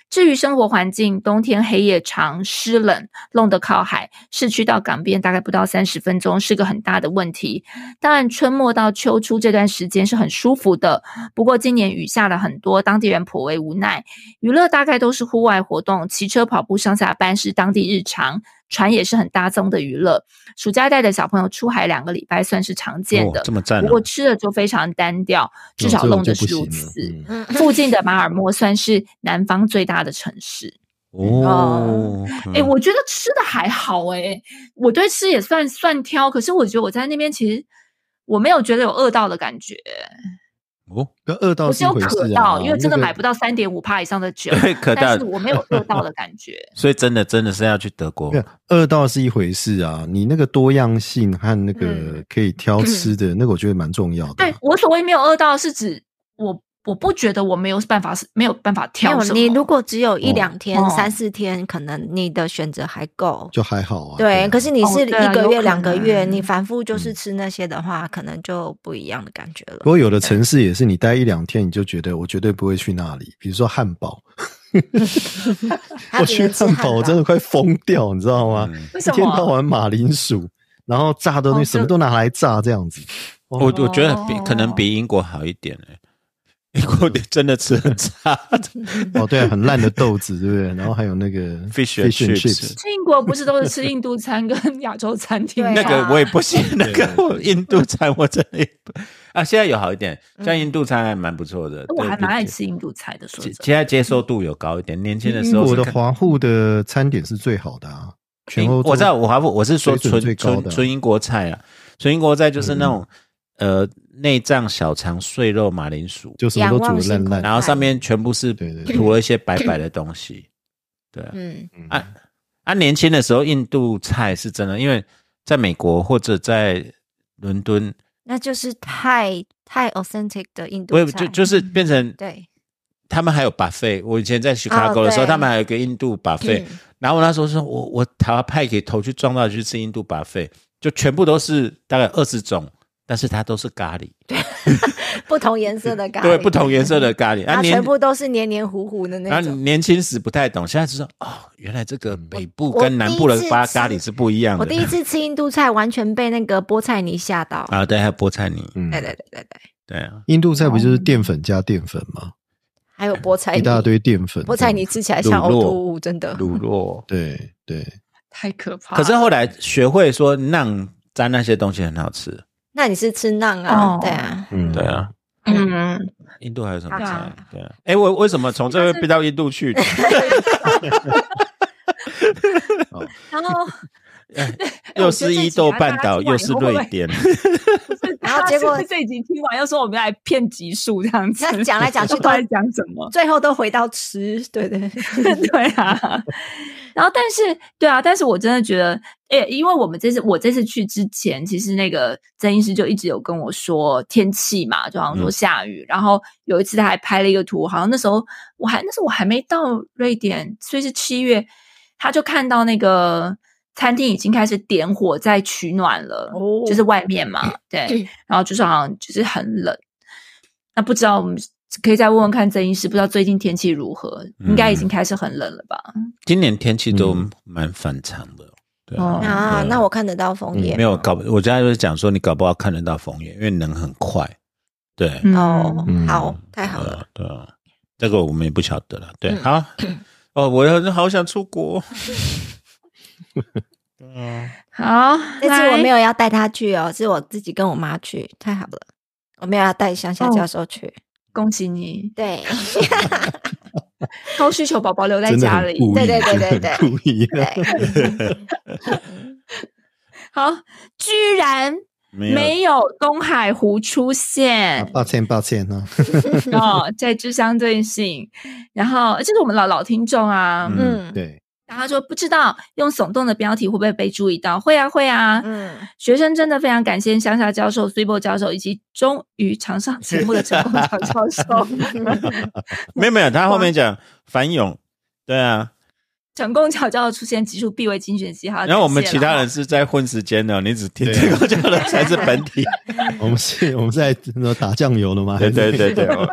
至于生活环境，冬天黑夜长、湿冷，弄得靠海，市区到港边大概不到三十分钟，是个很大的问题。当然，春末到秋初这段时间是很舒服的，不过今年雨下了很多，当地人颇为无奈。娱乐大概都是户外活动，骑车、跑步上下班是当地日常，船也是很大宗的娱乐。暑假带着小朋友出海两个礼拜算是常见的，哦这么赞哦不过吃的就非常单调，至少弄的就是如此。附近的马尔默算是南方最大的城市。哦，哎、我觉得吃的还好哎、我对吃也算算挑，可是我觉得我在那边其实我没有觉得有饿到的感觉，哦，跟饿到我只有是一回事渴啊到，因为真的买不到三点五帕以上的酒，对，可到但是，我没有 饿到的感觉。所以真的真的是要去德国没有饿到是一回事啊，你那个多样性和那个嗯可以挑吃的、那个，我觉得蛮重要的啊。对我所谓没有饿到，是指我我不觉得我没有办法是没有办法没有，挑什么。你如果只有一哦两天、哦三四天，可能你的选择还够。就还好啊。对，啊可是你哦是一个月、两个月，你反复就是嗯吃那些的话，可能就不一样的感觉了不。过有的城市也是，你待一两天，你就觉得我绝对不会去那里。比如说汉堡 我去汉堡，我真的快疯掉，你知道吗？嗯为什一天到？晚马铃薯，然后炸的东哦西什么都拿来炸，这样子。我我觉得比可能比英国好一点哎，英国真的吃很差 哦，对啊，很烂的豆子，对不对？然后还有那个 Fish and and chips 去英国不是都是吃印度餐跟亚洲餐厅那个我也不行，那个印度餐我真的也不啊，现在有好一点，像印度餐还蛮不错的。对我还蛮爱。吃印度菜的，说现在接受度有高一点，年轻的英时候是看国的华户的餐点是最好的啊，全欧洲我知道，我华富我是说纯纯纯英国菜啊，纯英国菜就是那种、呃内脏、小肠、碎肉、马铃薯，就什么都煮的烂烂。然后上面全部是涂了一些白白的东西。对啊，嗯，啊啊，年轻的时候印度菜是真的，因为在美国或者在伦敦，那就是太太 authentic 的印度我也菜，就就是变成对，他们还有 buffet。我以前在 Chicago 的时候，对。他们还有一个印度 buffet，、嗯。然后我那时候说，我我台湾派给头去撞到去吃印度 buffet，就全部都是大概二十种，但是它都是咖喱。对 不同颜色的咖喱，对，不同颜色的咖喱，它全部都是黏黏糊糊的那种。年轻时不太懂，现在知道哦，原来这个北部跟南部的第一次吃咖咖喱是不一样的。我第一次吃印度菜，完全被那个菠菜泥吓到。啊，对，还有菠菜泥，嗯对对对对对，对啊，印度菜不就是淀粉加淀粉吗？还有菠菜泥，一大堆淀粉，菠菜泥吃起来像呕吐物，真的。乳酪。对对，太可怕。可是后来学会说馕沾那些东西很好吃。那你是吃馕啊？哦。对啊，嗯，对啊，嗯，印度还有什么啊菜？对啊，哎，我为什么从这边飞到印度去？然后 又是伊豆半岛，又是瑞典。然后结果这一集听完又说我们来骗集数这样子，那讲来讲去 都在讲什么。最后都回到吃，对对。对啊，然后但是对啊，但是我真的觉得，诶、因为我们这次我这次去之前，其实那个曾医师就一直有跟我说天气嘛，就好像说嗯下雨，然后有一次他还拍了一个图，好像那时候我还那时候我还没到瑞典，所以是七月，他就看到那个。餐厅已经开始点火在取暖了，哦就是外面嘛，对，然后就是好像就是很冷。那不知道我们可以再问问看曾医师，不知道最近天气如何？应该已经开始很冷了吧？今年天气都嗯蛮反常的，对哦啊，啊，那我看得到枫叶没有搞，我刚才就是讲说你搞不好看得到枫叶，因为能很快。对，嗯哦嗯，好，太好了。对啊，这个我们也不晓得了。对，嗯好，哦，我要好想出国。嗯，好，这次我没有有要带他去哦，是我自己跟我妈去，太好了。我没有要带乡下教授去，恭喜你，对，高需求宝宝留在家里。对对对对对很故意。对，好，居然没有，东海湖出现抱歉抱歉啊，哦，在知相对性，然后这是我们老老听众啊，嗯。嗯。对，然后他说不知道用耸动的标题会不会被注意到？会啊会啊，嗯，学生真的非常感谢乡下教授、苏波教授以及终于常上节目的陈功常教授。没有没有，他后面讲繁荣，对啊，成功巧教的出现，集数必为精选集。哈，然后我们其他人是在混时间的，你只听对这个讲的才是本体。我们是我们是在那打酱油的吗？对对对对，哦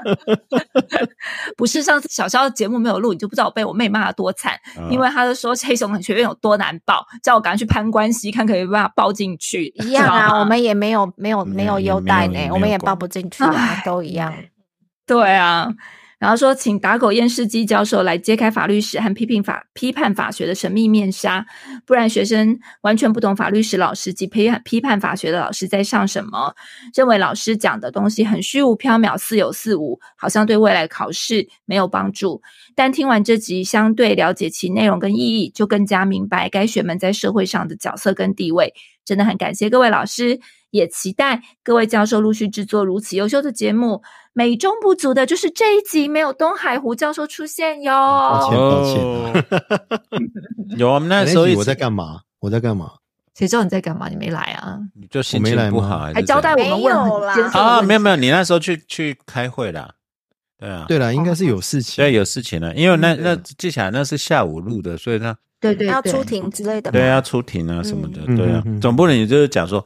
不是上次小肖的节目没有录，你就不知道我被我妹骂的多惨，因为他就说黑熊学院有多难报，叫我赶快去攀关系，看可以办法报进去。一样啊，我们也没有没有没有也优待呢，我们也管报不进去啊，都一样。对啊，然后说请打狗验尸机教授来揭开法律史和批评法批判法学的神秘面纱，不然学生完全不懂法律史老师及批判批判法学的老师在上什么，认为老师讲的东西很虚无缥缈、似有似无，好像对未来考试没有帮助。但听完这集，相对了解其内容跟意义，就更加明白该学们在社会上的角色跟地位。真的很感谢各位老师，也期待各位教授陆续制作如此优秀的节目。美中不足的就是这一集没有东海胡教授出现哟。抱歉抱歉，有我们那时候我在干嘛？我在干嘛？谁知道你在干嘛？你没来啊？你就心情我没来不好，还还交代我们问啊，没有没有，你那时候去去开会啦，对啊，对了，应该是有事情。对有事情了，因为那嗯那记起来那是下午录的，所以他对对对要出庭之类的吗？对要出庭啊什么的，嗯对啊总不能你就是讲说。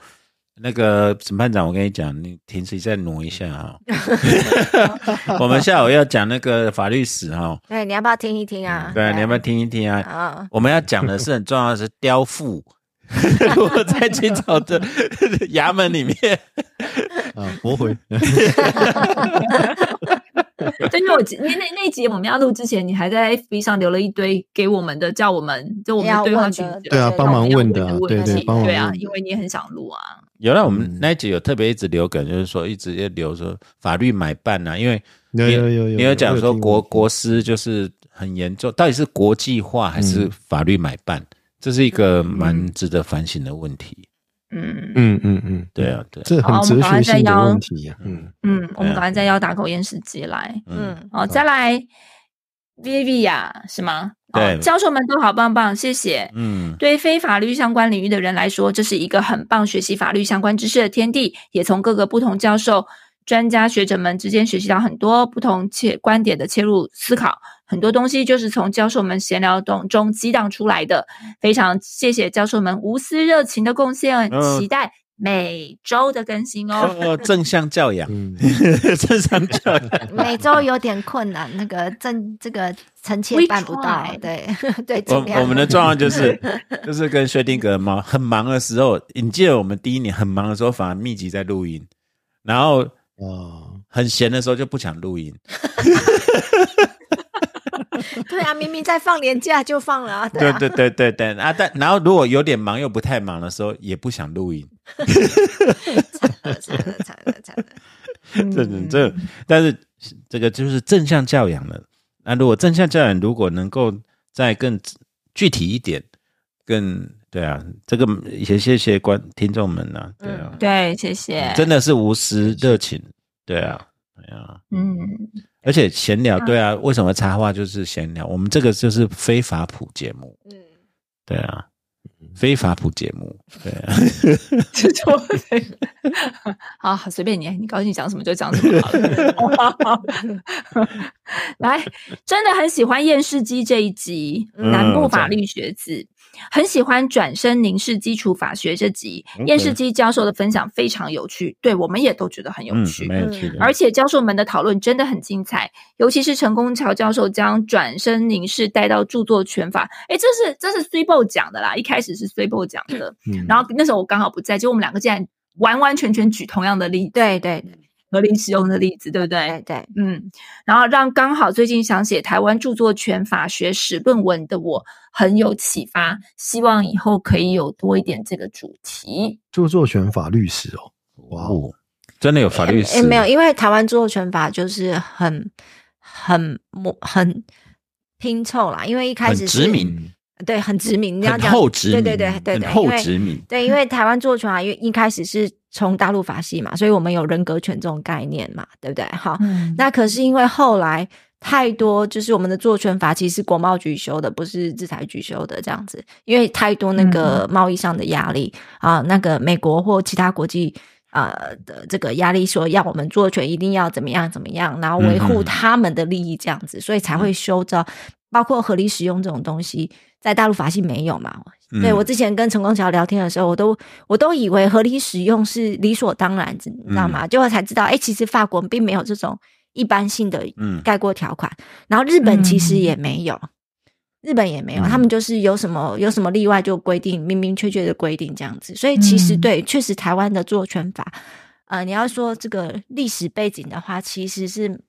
那个审判长，我跟你讲，你停止再挪一下啊、我们下午要讲那个法律史哈、对，你要不要听一听啊？对，你要不要听一听啊？啊？我们要讲的是很重要的是雕父，我在清朝的衙门里面，啊，驳回。对，因为那那集我们要录之前，你还在 FB 上留了一堆给我们的，叫我们就我们要对话群对啊帮忙问的对对题帮忙对啊，问因为你也很想录啊。有了我们嗯。那一集有特别一直留梗，就是说一直要留说法律买办啊，因为有你有有有，你有讲说国国师就是很严重，到底是国际化还是嗯。法律买办？这是一个蛮值得反省的问题。嗯。嗯嗯嗯，对啊，对啊，这很哲学性的问题呀。嗯，嗯，我们赶快再邀打口验视机来。嗯，嗯，哦，再来呀，是吗？哦对教授们都好棒棒，谢谢。嗯，对非法律相关领域的人来说，这是一个很棒学习法律相关知识的天地，也从各个不同教授、专家学者们之间学习到很多不同切观点的切入思考。很多东西就是从教授们闲聊中中激荡出来的。非常谢谢教授们无私热情的贡献，嗯期待每周的更新哦。哦，正向教养，嗯，正向教养。每周有点困难，那个正这个臣妾办不到对对，我我们的状况就是，就是跟薛定谔猫很忙的时候，你记得我们第一年很忙的时候，反而密集在录音，然后哦，很闲的时候就不想录音。对啊，明明在放年假就放了啊，对啊，对对对对对啊！但然后如果有点忙又不太忙的时候，也不想录音。惨了惨了惨了惨了，这这这，但是这个就是正向教养了。那如果正向教养如果能够再更具体一点，更对啊，这个也谢谢观听众们呐、对啊，对，谢谢。真的是无私热情，对啊，对啊，嗯，而且闲聊，对啊，为什么插话就是闲聊？我们这个就是非法普节目，嗯，对啊，非法普节目，对啊，这就 好，随便你，你高兴讲什么就讲什么好了。来，真的很喜欢验视机这一集，嗯南部法律学子。很喜欢转身凝视基础法学这集。验视机教授的分享非常有趣，对我们也都觉得很有嗯，趣。而且教授们的讨论真的很精彩，尤其是陈功桥教授将转身凝视带到著作权法，哎，这是这是 s u b o 讲的啦，一开始是 s u b o 讲的，嗯。然后那时候我刚好不在，就我们两个竟然完完全全举同样的例子，对对对合理使用的例子，对不对？对对，嗯，然后让刚好最近想写台湾著作权法学史论文的我很有启发，希望以后可以有多一点这个主题。著作权法律史哦，哇哦，哦，真的有法律史诶没有，因为台湾著作权法就是很很模很拼凑啦，因为一开始殖民，对，很殖民，你要很讲后殖民，对对对对对，很后殖民，对，因为台湾著作权法因为一开始是从大陆法系嘛，所以我们有人格权这种概念嘛，对不对？好，嗯那可是因为后来太多，就是我们的著作权法其实是国贸局修的，不是制裁局修的这样子，因为太多那个贸易上的压力、啊，那个美国或其他国际。呃的这个压力说要我们著作权一定要怎么样怎么样，然后维护他们的利益这样子，所以才会修造，包括合理使用这种东西，在大陆法系没有嘛？嗯对我之前跟陈光桥聊天的时候，我都我都以为合理使用是理所当然，你知道吗？结果才知道，哎、其实法国并没有这种一般性的嗯概括条款，然后日本其实也没有，日本也没有，嗯他们就是有什么有什么例外就规定，明明确确的规定这样子。所以其实嗯对，确实台湾的著作权法，呃，你要说这个历史背景的话，其实是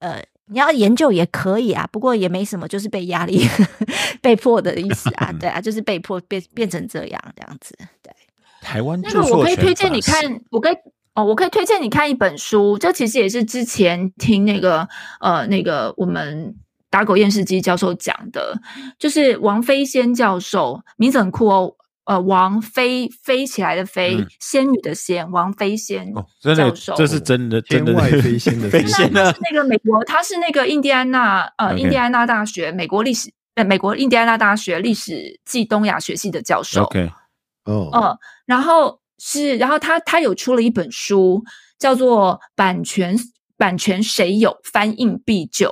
呃。你要研究也可以啊，不过也没什么，就是被压力 被迫的意思啊，对啊，就是被迫变变成这样这样子，对。台湾那个我可以推荐你看，我可以哦，我可以推荐你看一本书，这其实也是之前听那个呃那个我们打狗验视机教授讲的，就是王飞仙教授，名字很酷哦。呃，王飞飞起来的飞，嗯仙女的仙，王飞仙哦，真的教，授这是真的，真的天外飞仙的 飞飞仙啊那是！那个美国，他是那个印第安纳呃印第安纳大学美国历史呃美国印第安纳大学历史暨东亚学系的教授。OK，哦，嗯，然后是，然后他他有出了一本书，叫做《版权版权谁有，翻印必救》。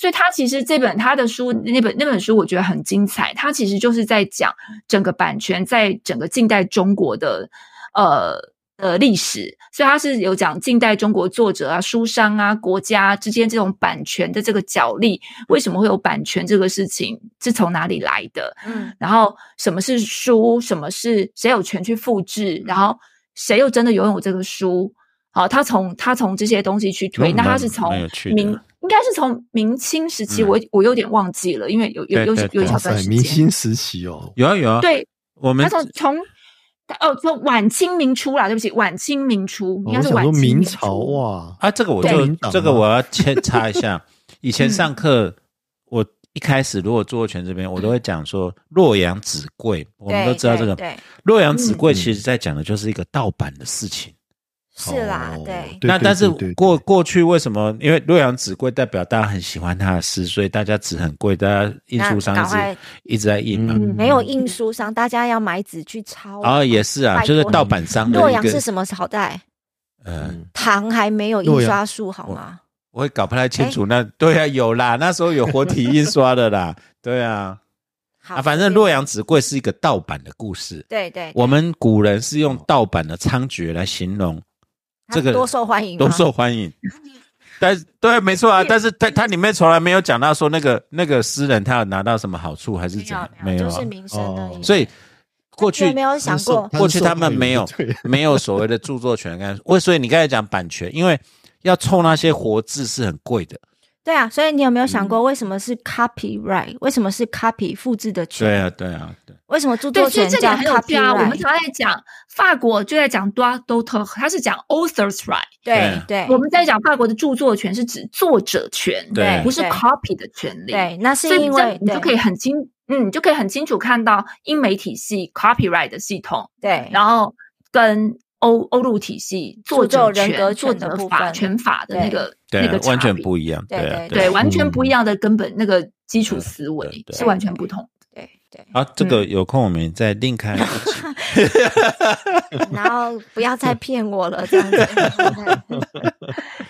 所以他其实这本他的书那本那本书我觉得很精彩，他其实就是在讲整个版权在整个近代中国的呃呃历史，所以他是有讲近代中国作者啊、书商啊、国家之间这种版权的这个角力，为什么会有版权这个事情是从哪里来的？嗯然后什么是书，什么是谁有权去复制，然后谁又真的拥有这个书？好，他从他从这些东西去推，那他是从明应该是从明清时期，嗯我我有点忘记了，因为有有有有一小段时间，清时期哦，有啊有啊，对，我们他从从哦从晚清明初啦，对不起，晚清明初应该是晚清明初朝哇，啊，这个我就这个我要先插一下。以前嗯上课，我一开始如果著作权这边，我都会讲说洛阳纸贵，我们都知道这个对，对洛阳纸贵，嗯其实在讲的就是一个盗版的事情。是啦，哦对，那但是过过去为什么？因为洛阳纸贵代表大家很喜欢他的诗，所以大家纸很贵，大家印书商一直一直在印嘛。嗯没有印书商，大家要买纸去抄。然后也是啊，就是盗版商洛阳是什么朝代？呃，嗯唐还没有印刷术，好吗？我也搞不太清楚。那对啊，有啦，那时候有活体印刷的啦，对啊，好啊，反正洛阳纸贵是一个盗版的故事。对对，我们古人是用盗版的猖獗来形容这个多受欢迎吗，多受欢迎。但是对，没错啊，但是他他里面从来没有讲到说那个那个诗人他有拿到什么好处还是没怎样有，没有，啊就是。名声而已。哦所以过去对没有想过过去他们没有没有所谓的著作权，刚才为所以你刚才讲版权，因为要凑那些活字是很贵的。对啊，所以你有没有想嗯过，为什么是 copyright？为什么是 copy 复制的权？对啊，对啊，对。为什么著，作权叫所以这点很有趣啊。我们 copyright？常在讲法国就在讲 droit d'auteur，它是讲 author's right。对对我们在讲法国的著作权是指作者权，对不是 copy 的权利。对，那是因为你就可以很清，嗯，你就可以很清楚看到英美体系 copyright 的系统，对然后跟欧欧陆体系作者著作人格作者法分权法的那个那个，完全不一样。对啊，对对，完全不一嗯样的根本那个基础思维是完全不同。对对，好，这个有空我们再另开。然后不要再 骗我了，这样子。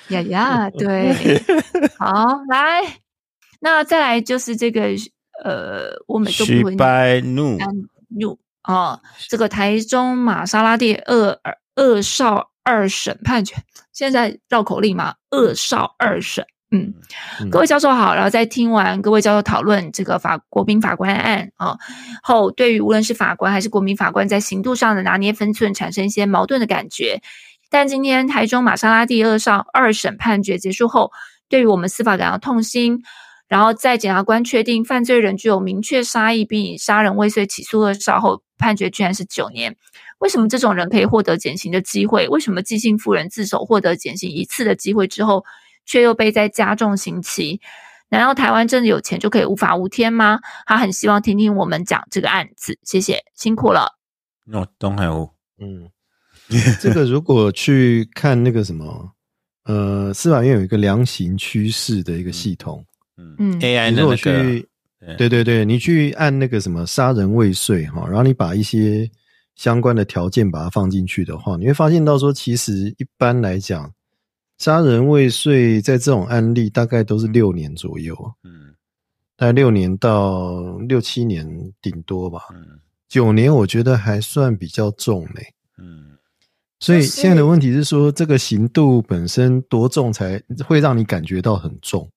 呀呀，对，好，来，那再来就是这个呃，我每个许不会白怒，入哦，这个台中玛莎拉蒂二二二少二审判决，现在绕口令嘛，二少二审。嗯，嗯各位教授好，然后在听完各位教授讨论这个法国民法官案啊、后，对于无论是法官还是国民法官在刑度上的拿捏分寸，产生一些矛盾的感觉。但今天台中玛莎拉蒂二少二审判决结束后，对于我们司法感到痛心。然后在检察官确定犯罪人具有明确杀意，并以杀人未遂起诉二少后，判决居然是九年。为什么这种人可以获得减刑的机会？为什么寄信妇人自首获得减刑一次的机会之后，却又被再加重刑期？难道台湾真的有钱就可以无法无天吗？他很希望听听我们讲这个案子，谢谢，辛苦了。哦，东海湖，嗯，这个如果去看那个什么，呃，司法院有一个量刑趋势的一个系统，嗯。嗯，AI 你如果的那个去，对。对对，你去按那个什么杀人未遂哈，然后你把一些相关的条件把它放进去的话，你会发现到说，其实一般来讲，杀人未遂在这种案例大概都是六年左右，嗯。大概六年到六七年顶多吧，嗯。九年我觉得还算比较重嘞。嗯，所以现在的问题是说，这个刑度本身多重才会让你感觉到很重？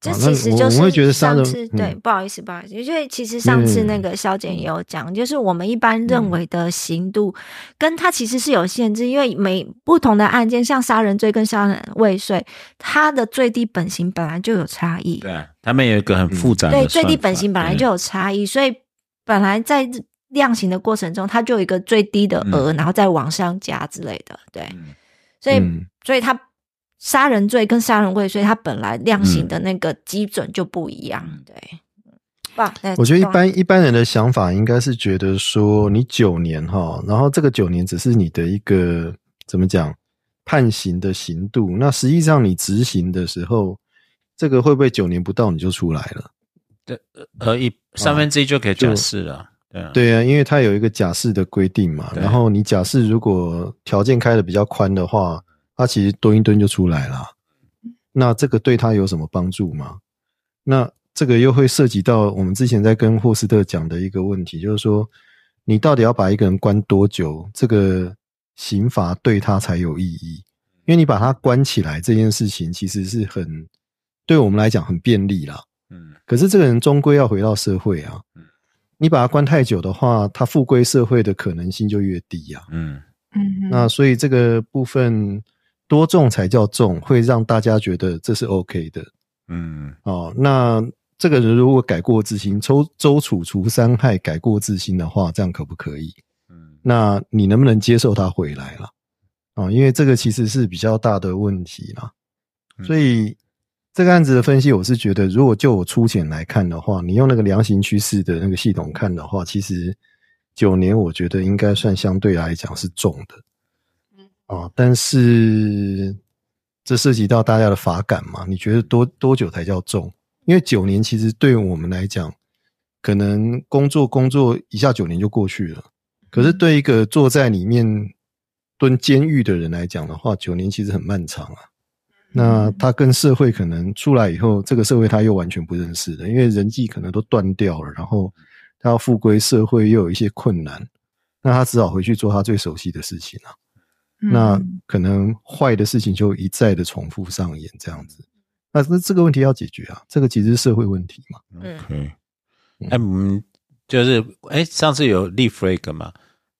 这其实就是我我会觉得上次对，嗯。不好意思，不好意思，因为其实上次嗯。那个肖检也有讲，就是我们一般认为的刑度，跟它其实是有限制，因为每不同的案件，像杀人罪跟杀人未遂，它的最低本刑本来就有差异，对啊，他们有一个很复杂的对，最低本刑本来就有差异，所以本来在量刑的过程中，它就有一个最低的额，然后再往上加之类的，对，嗯。所以、嗯。所以它杀人罪跟杀人未遂，它本来量刑的那个基准就不一样，嗯。对。哇，那我觉得一般一般人的想法应该是觉得说，你九年哈，然后这个九年只是你的一个怎么讲判刑的刑度，那实际上你执行的时候，这个会不会九年不到你就出来了？对而一三分之一就可以假释了，对啊，对啊，因为它有一个假释的规定嘛，然后你假释如果条件开的比较宽的话，它其实蹲一蹲就出来了。那这个对他有什么帮助吗？那这个又会涉及到我们之前在跟霍斯特讲的一个问题，就是说，你到底要把一个人关多久，这个刑罚对他才有意义？因为你把他关起来这件事情，其实是很对我们来讲很便利啦。嗯可是这个人终归要回到社会啊嗯。你把他关太久的话，他复归社会的可能性就越低啊。嗯嗯那所以这个部分多重才叫重，会让大家觉得这是 OK 的嗯哦。那这个人如果改过自新，周周楚除三害，改过自新的话，这样可不可以？嗯那你能不能接受他回来了？啊，因为这个其实是比较大的问题啦。嗯所以这个案子的分析，我是觉得，如果就我粗浅来看的话，你用那个量刑趋势的那个系统看的话，其实九年我觉得应该算相对来讲是重的。啊，但是这涉及到大家的法感嘛？你觉得多多久才叫重？因为九年其实对我们来讲，可能工作工作一下九年就过去了。可是对一个坐在里面蹲监狱的人来讲的话，九年其实很漫长啊。那他跟社会可能出来以后，这个社会他又完全不认识了，因为人际可能都断掉了，然后他要复归社会又有一些困难，那他只好回去做他最熟悉的事情啊。那嗯可能坏的事情就一再的重复上演，这样子。那那这个问题要解决啊，这个其实是社会问题嘛。嗯，嗯，哎，我们就是哎，上次有立 flag 嘛，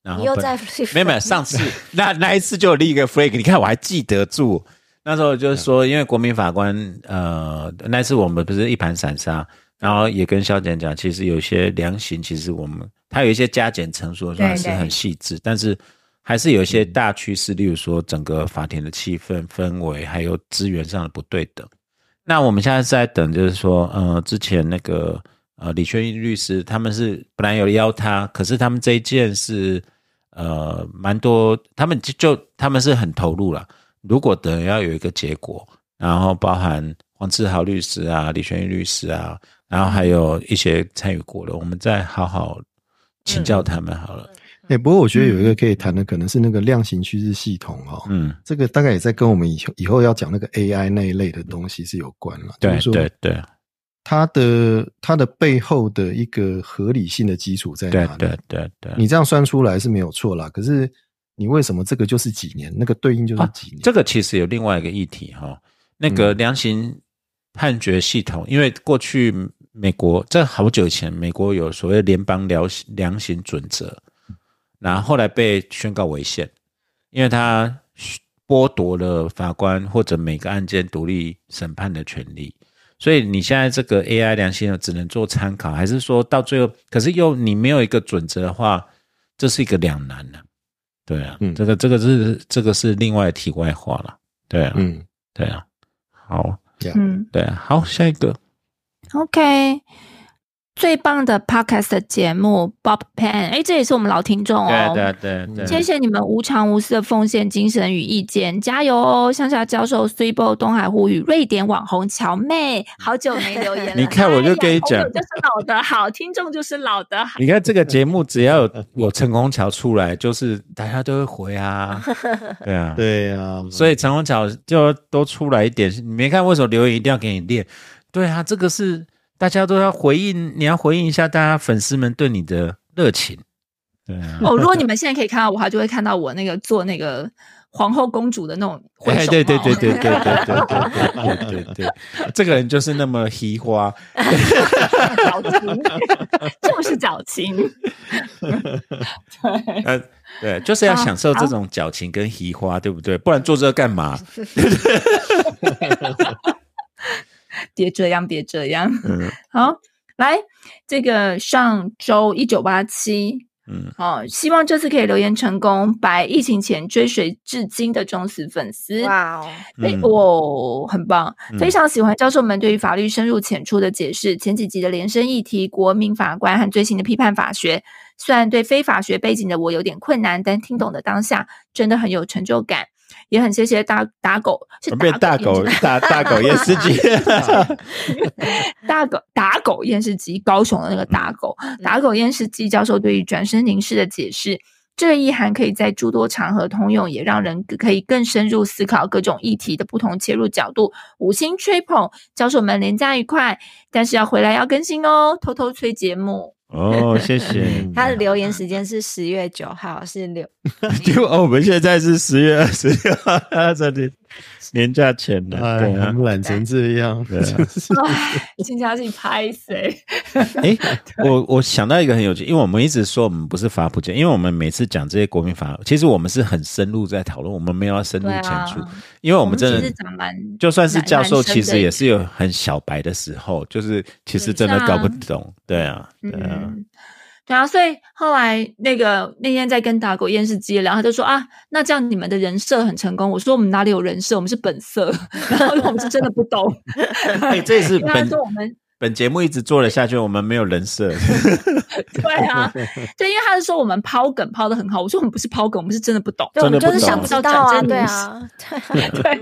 然后你又在没有没有，上次那那一次就有立一个 flag，你看我还记得住。那时候就是说，因为国民法官，呃，那次我们不是一盘散沙，然后也跟肖检讲，其实有些量刑，其实我们他有一些加减乘除算是很细致，但是还是有一些大趋势，例如说整个法庭的气氛氛围，还有资源上的不对等。那我们现在是在等，就是说，呃，之前那个呃李轩律师他们是本来有邀他，可是他们这一件是呃蛮多，他们就就他们是很投入了。如果等要有一个结果，然后包含黄志豪律师啊、李轩玉律师啊，然后还有一些参与过的，我们再好好请教他们好了。哎、不过我觉得有一个可以谈的，可能是那个量刑趋势系统哦。嗯，这个大概也在跟我们以后以后要讲那个 AI 那一类的东西是有关了。对对对它的它的背后的一个合理性的基础在哪里？对对对对。你这样算出来是没有错啦。可是你为什么这个就是几年，那个对应就是啊几年？这个其实有另外一个议题哈，那个量刑判决系统，因为过去美国在好久以前，美国有所谓联邦量量刑准则，然后后来被宣告违宪，因为他剥夺了法官或者每个案件独立审判的权利。所以你现在这个 AI 良心的只能做参考，还是说到最后，可是又你没有一个准则的话，这是一个两难呢、对啊，嗯。这个这个是这个是另外题外话了。对啊，嗯，对啊，好，嗯。对啊，好，下一个，，OK。最棒的 Podcast 节目 Bob Pan，哎，这也是我们老听众哦。对对对对，谢谢你们无偿无私的奉献精神与意见，加油哦！乡下教授 s u b o 东海呼吁瑞典网红乔妹，好久没留言了。你看我就跟你讲就是老的好，听众就是老的好。你看这个节目，只要有有陈虹桥出来，就是大家都会回啊，对啊，对啊、所以陈虹桥就多出来一点。你没看为什么留言一定要给你练？对啊，这个是大家都要回应，你要回应一下大家粉丝们对你的热情。对啊，哦，如果你们现在可以看到我，话就会看到我那个做那个皇后公主的那种挥手哎，帽。对对对对对对对对对对对，这个人就是那么嘻花。矫情，就是矫情。对，呃，对，就是要享受这种矫情跟嘻花，对不对？不然做这个干嘛？别这样，别这样。嗯 好，来，这个上周一九八七，嗯，哦，希望这次可以留言成功，白疫情前追随至今的忠实粉丝。哇哦，非嗯哦，很棒，嗯非常喜欢教授们对于法律深入浅出的解释。前几集的连升议题、国民法官和最新的批判法学，虽然对非法学背景的我有点困难，但听懂的当下真的很有成就感。也很谢谢大打狗，是我变大狗验大大狗验司机。大狗 打狗验视机，高雄的那个打狗打狗验视机教授对于转身凝视的解释。这个意涵可以在诸多场合通用，也让人可以更深入思考各种议题的不同切入角度。五星吹捧，教授们连假愉快，但是要回来要更新哦，偷偷催节目。哦，谢谢。他的留言时间是十月九号，是六。就哦，我们现在是十月二十六号，他这里年假前的，哎，对啊。我们。懒成这样，对啊。真是唉，请假是拍谁？哎，我我想到一个很有趣，因为我们一直说我们不是法普界，因为我们每次讲这些国民法，其实我们是很深入在讨论，我们没有要深入浅出，因为我们真的就算是教授，其实也是有很小白的时候，就是其实真的搞不懂，对啊，对啊，嗯，对啊，所以后来那个那天在跟打狗验视机聊，他就说啊，那这样你们的人设很成功。我说我们哪里有人设，我们是本色，然后我们是真的不懂。哎，这也是因为他本说我们本节目一直做了下去，我们没有人设，对啊，对，因为他是说我们抛梗抛的很好，我说我们不是抛梗，我们是真的不懂。对，我们真的不懂就是想知道啊，对啊，对，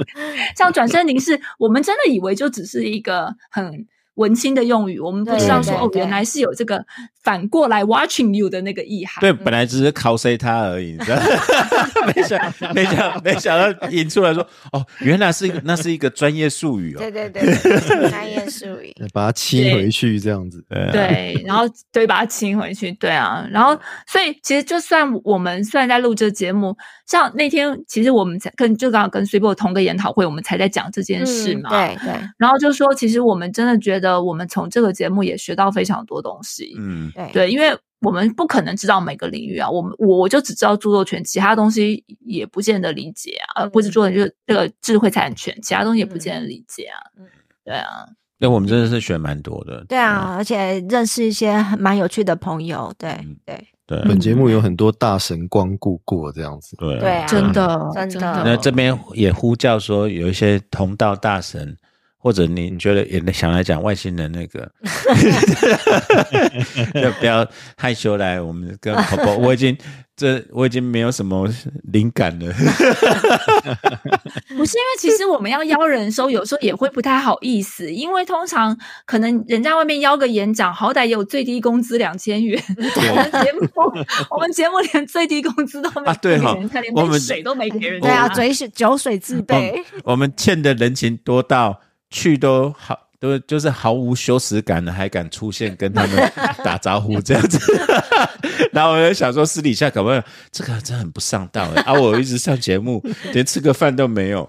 像转身凝视，我们真的以为就只是一个很文青的用语，我们不对知道说哦，原来是有这个反过来 watching you 的那个意涵。对，本来只是 cos 他而已，你知道？没想 没想没想到引出来说，哦，原来是一个那是一个专业术语哦。对对对对，专业术语。把它清回去这样子。对啊，然后对，把它清回去，对啊，然后所以其实就算我们虽然在录这节目，像那天其实我们才跟就刚好跟 s u p e 同个研讨会，我们才在讲这件事嘛，嗯对对然后就说其实我们真的觉得我们从这个节目也学到非常多东西，嗯，对。对，因为我们不可能知道每个领域啊，我们我就只知道著作权，其他东西也不见得理解啊，呃，不是著作权就是这个智慧财产权，其他东西也不见得理解啊，嗯。对啊，那我们真的是学蛮多的。对啊，而且认识一些蛮有趣的朋友。对嗯对。对本节目有很多大神光顾过这样子。对对啊，真的真的那这边也呼叫说，有一些同道大神，或者你觉得也想来讲外星人那个，就不要害羞来？我们跟婆婆，我已经这我已经没有什么灵感了。不是因为其实我们要邀人的时候，有时候也会不太好意思，因为通常可能人家外面邀个演讲，好歹也有最低工资两千元，我们节目我们节目连最低工资都没啊对哈给人家连我们杯水都没给人家。对啊，嘴水酒水自备。我们欠的人情多到去都好。都就是毫无羞耻感的，还敢出现跟他们 打招呼这样子，然后我就想说，私底下可不好这个真的很不上道哎！啊，我一直上节目，连吃个饭都没有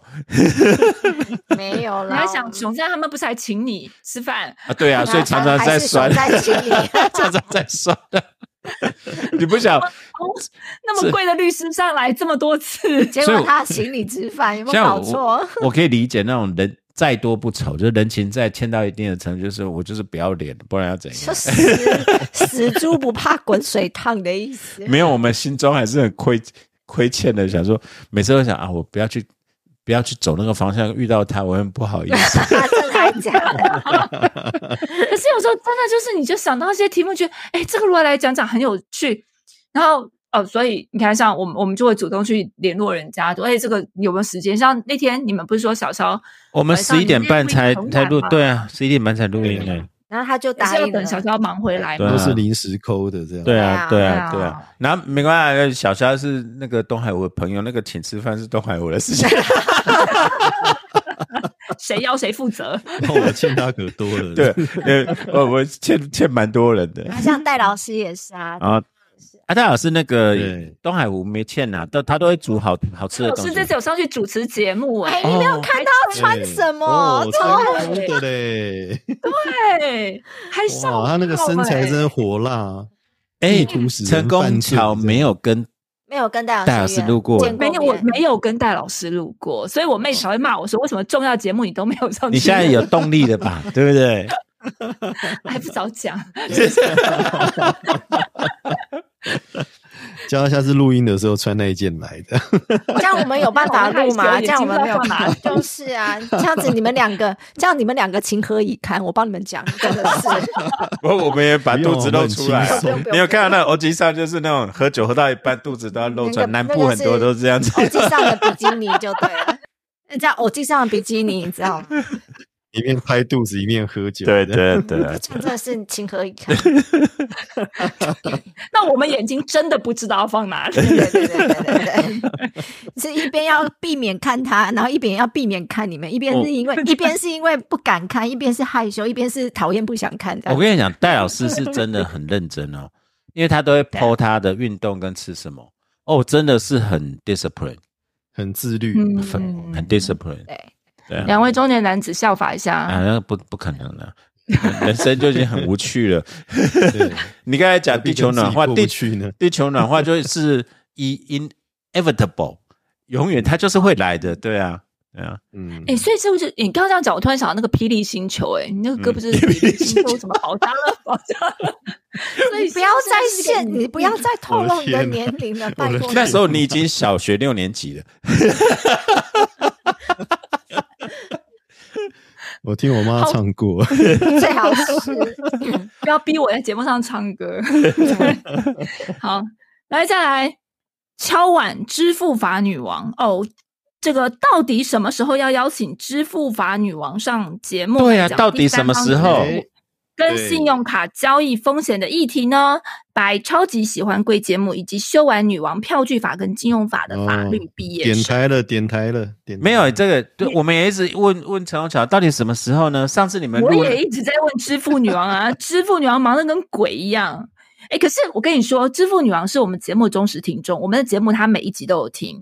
没有啦，你要想熊在他们不是还请你吃饭？啊，对啊，所以常常在酸，在请你常常在酸。你不想哦，那么贵的律师上来这么多次，结果他请你吃饭，有没有搞错？我可以理解那种人再多不丑，就是人情债欠到一定的程度，就是我就是不要脸，不然要怎就样？死死猪不怕滚水烫的意思。没有，我们心中还是很亏亏欠的，想说每次都想啊，我不要去不要去走那个方向，遇到他我很不好意思。假的？可是有时候真的就是，你就想到一些题目，觉得哎，这个如果来讲讲很有趣，然后哦，所以你看，像我们我们就会主动去联络人家，说哎，这个有没有时间？像那天你们不是说小肖我们十一点半才才录，对啊，十一点半才录音呢。然后他就答应了。等小肖忙回来对啊嘛？都是临时抠的这样。对啊，对对啊啊，对啊。然后没关系，小肖是那个东海我的朋友，那个请吃饭是东海我的事情。谁邀谁负责？哦我欠他可多了。对，呃，我我欠欠蛮多人的。啊像戴老师也是啊，然后啊，戴老师那个对东海湖没欠呐，都他都会煮好好吃的东西老师这。次有上去主持节目哎、哎，你没有看到他穿什么？哦，超成功的嘞！对，还上哇，他那个身材真的的火辣。哎成功桥没有跟没有跟戴戴老老师师路过没有，我面没有跟戴老师路过，所以我妹才会骂我说，为什么重要节目你都没有上去？你现在有动力了吧？对不对？还不早讲？叫他下次录音的时候穿那一件来的。这样我们有办法录吗？这样我们没有眼睛不知道放哪里就是啊，这样子你们两个，这样你们两个情何以堪？我帮你们讲，真的是。不过我们也把肚子露出来。你有看到那个欧吉上就是那种喝酒喝到一半肚子都要露出来，那个南部很多都是这样子。偶记上的比基尼就对了，那叫偶记上的比基尼，你知道吗？一面拍肚子一面喝酒。对对 对，真的是情何以堪？那我们眼睛真的不知道放哪里。对对对对对对，是一边要避免看他，然后一边要避免看你们，一边是因为、一边是因为不敢看，一边是害羞，一边是讨厌不想看。我跟你讲，戴老师是真的很认真哦，因为他都会 PO 他的运动跟吃什么。哦，真的是很 discipline，很自律。嗯很很 discipline。对，对啊，两位中年男子效法一下啊，下，那不不可能的，人生就已经很无趣了。你刚才讲地球暖化，地跟自己过不去呢？地球暖化就是 in inevitable，永远它就是会来的，对啊，对啊。嗯，哎、所以是不是你刚刚这样讲，我突然想到那个霹雳星球、哎，你那个歌不是嗯 霹雳星球什么保加勒保加勒？所以不要再是现，你不要再透露你的年龄了，拜托。那时候你已经小学六年级了，我听我妈唱过。最好是 不要逼我在节目上唱歌。好，来再来敲碗支付法女王哦。这个到底什么时候要邀请支付法女王上节目？对啊到底什么时候跟信用卡交易风险的议题呢？白超级喜欢贵节目，以及修完女王票据法跟金融法的法律毕业点生。台了，点台了，点台没有这个，对，我们也一直问问陈宏桥，到底什么时候呢？上次你们我也一直在问支付女王啊，支付女王忙得跟鬼一样。哎，可是我跟你说，支付女王是我们节目忠实听众，我们的节目她每一集都有听，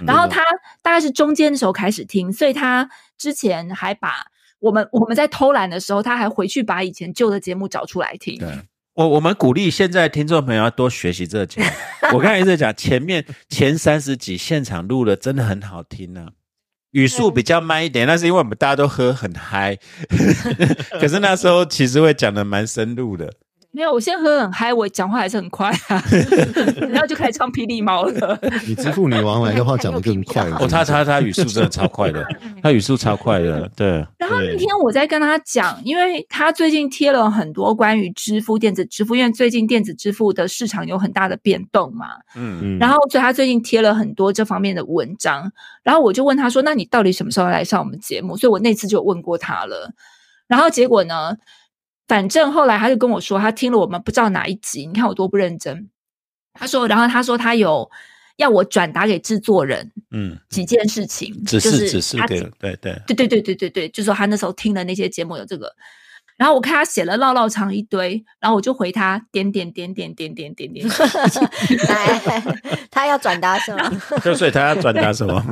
嗯然后她大概是中间的时候开始听，所以她之前还把我们我们在偷懒的时候，他还回去把以前旧的节目找出来听。对我我们鼓励现在听众朋友要多学习这个节目。我刚才一直在讲前面前三十集现场录的真的很好听啊，语速比较慢一点，那是因为我们大家都喝很嗨，可是那时候其实会讲的蛮深入的。没有，我现在喝很嗨，我讲话还是很快啊，然后就开始唱霹雳猫了。你支付女王来的话，讲的更快。哦，他他他语速真的超快的，他语速超快的，对，然后那天我在跟他讲，因为他最近贴了很多关于支付、电子支付，因为最近电子支付的市场有很大的变动嘛，嗯，嗯然后所以他最近贴了很多这方面的文章。然后我就问他说：“那你到底什么时候来上我们节目？”所以我那次就有问过他了。然后结果呢，反正后来他就跟我说，他听了我们不知道哪一集，你看我多不认真。他说，然后他说他有要我转达给制作人嗯，几件事情，指示就是他给，对对，对对对对对对，就说他那时候听的那些节目有这个，然后我看他写了唠唠长一堆，然后我就回他点点点点点点点点，来，他要转达什么？就所以他要转达什么？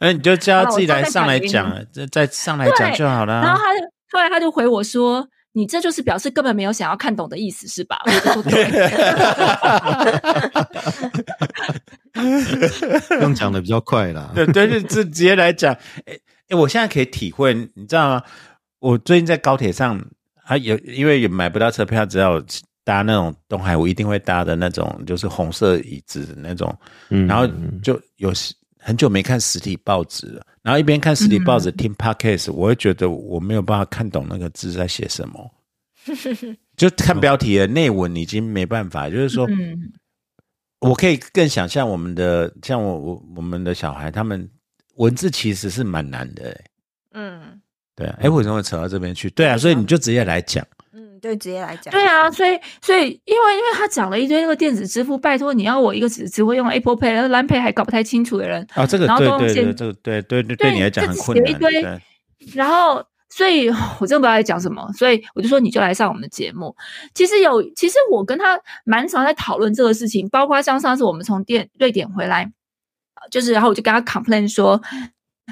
那你就叫他自己来上来讲好，再再上来讲就好了然后。他就后来他就回我说：“你这就是表示根本没有想要看懂的意思，是吧？”我就说：“对。用讲的比较快啦。对对，就直直接来讲。哎哎，我现在可以体会，你知道吗？我最近在高铁上，啊有因为也买不到车票，只要搭那种东海，我一定会搭的那种，就是红色椅子的那种。嗯然后就有时很久没看实体报纸了，然后一边看实体报纸、听 podcast，我会觉得我没有办法看懂那个字在写什么。就看标题的内文已经没办法，就是说，嗯。我可以更想象我们的，像我我我们的小孩，他们文字其实是蛮难的、欸，嗯。对啊，哎，为什么会扯到这边去？对啊，所以你就直接来讲，嗯，对，直接来讲。对啊，所以所以因为因为他讲了一堆那个电子支付，拜托你要我一个只只会用 Apple Pay、然后 Pay 还搞不太清楚的人，啊，这个然后对对对，都用现这个对对对，对对你来讲很困难，一堆对，然后，所以我真的不知道在讲什么，所以我就说你就来上我们的节目。其实有，其实我跟他蛮常在讨论这个事情，包括像上次我们从电瑞典回来，呃就是然后我就跟他 complain 说。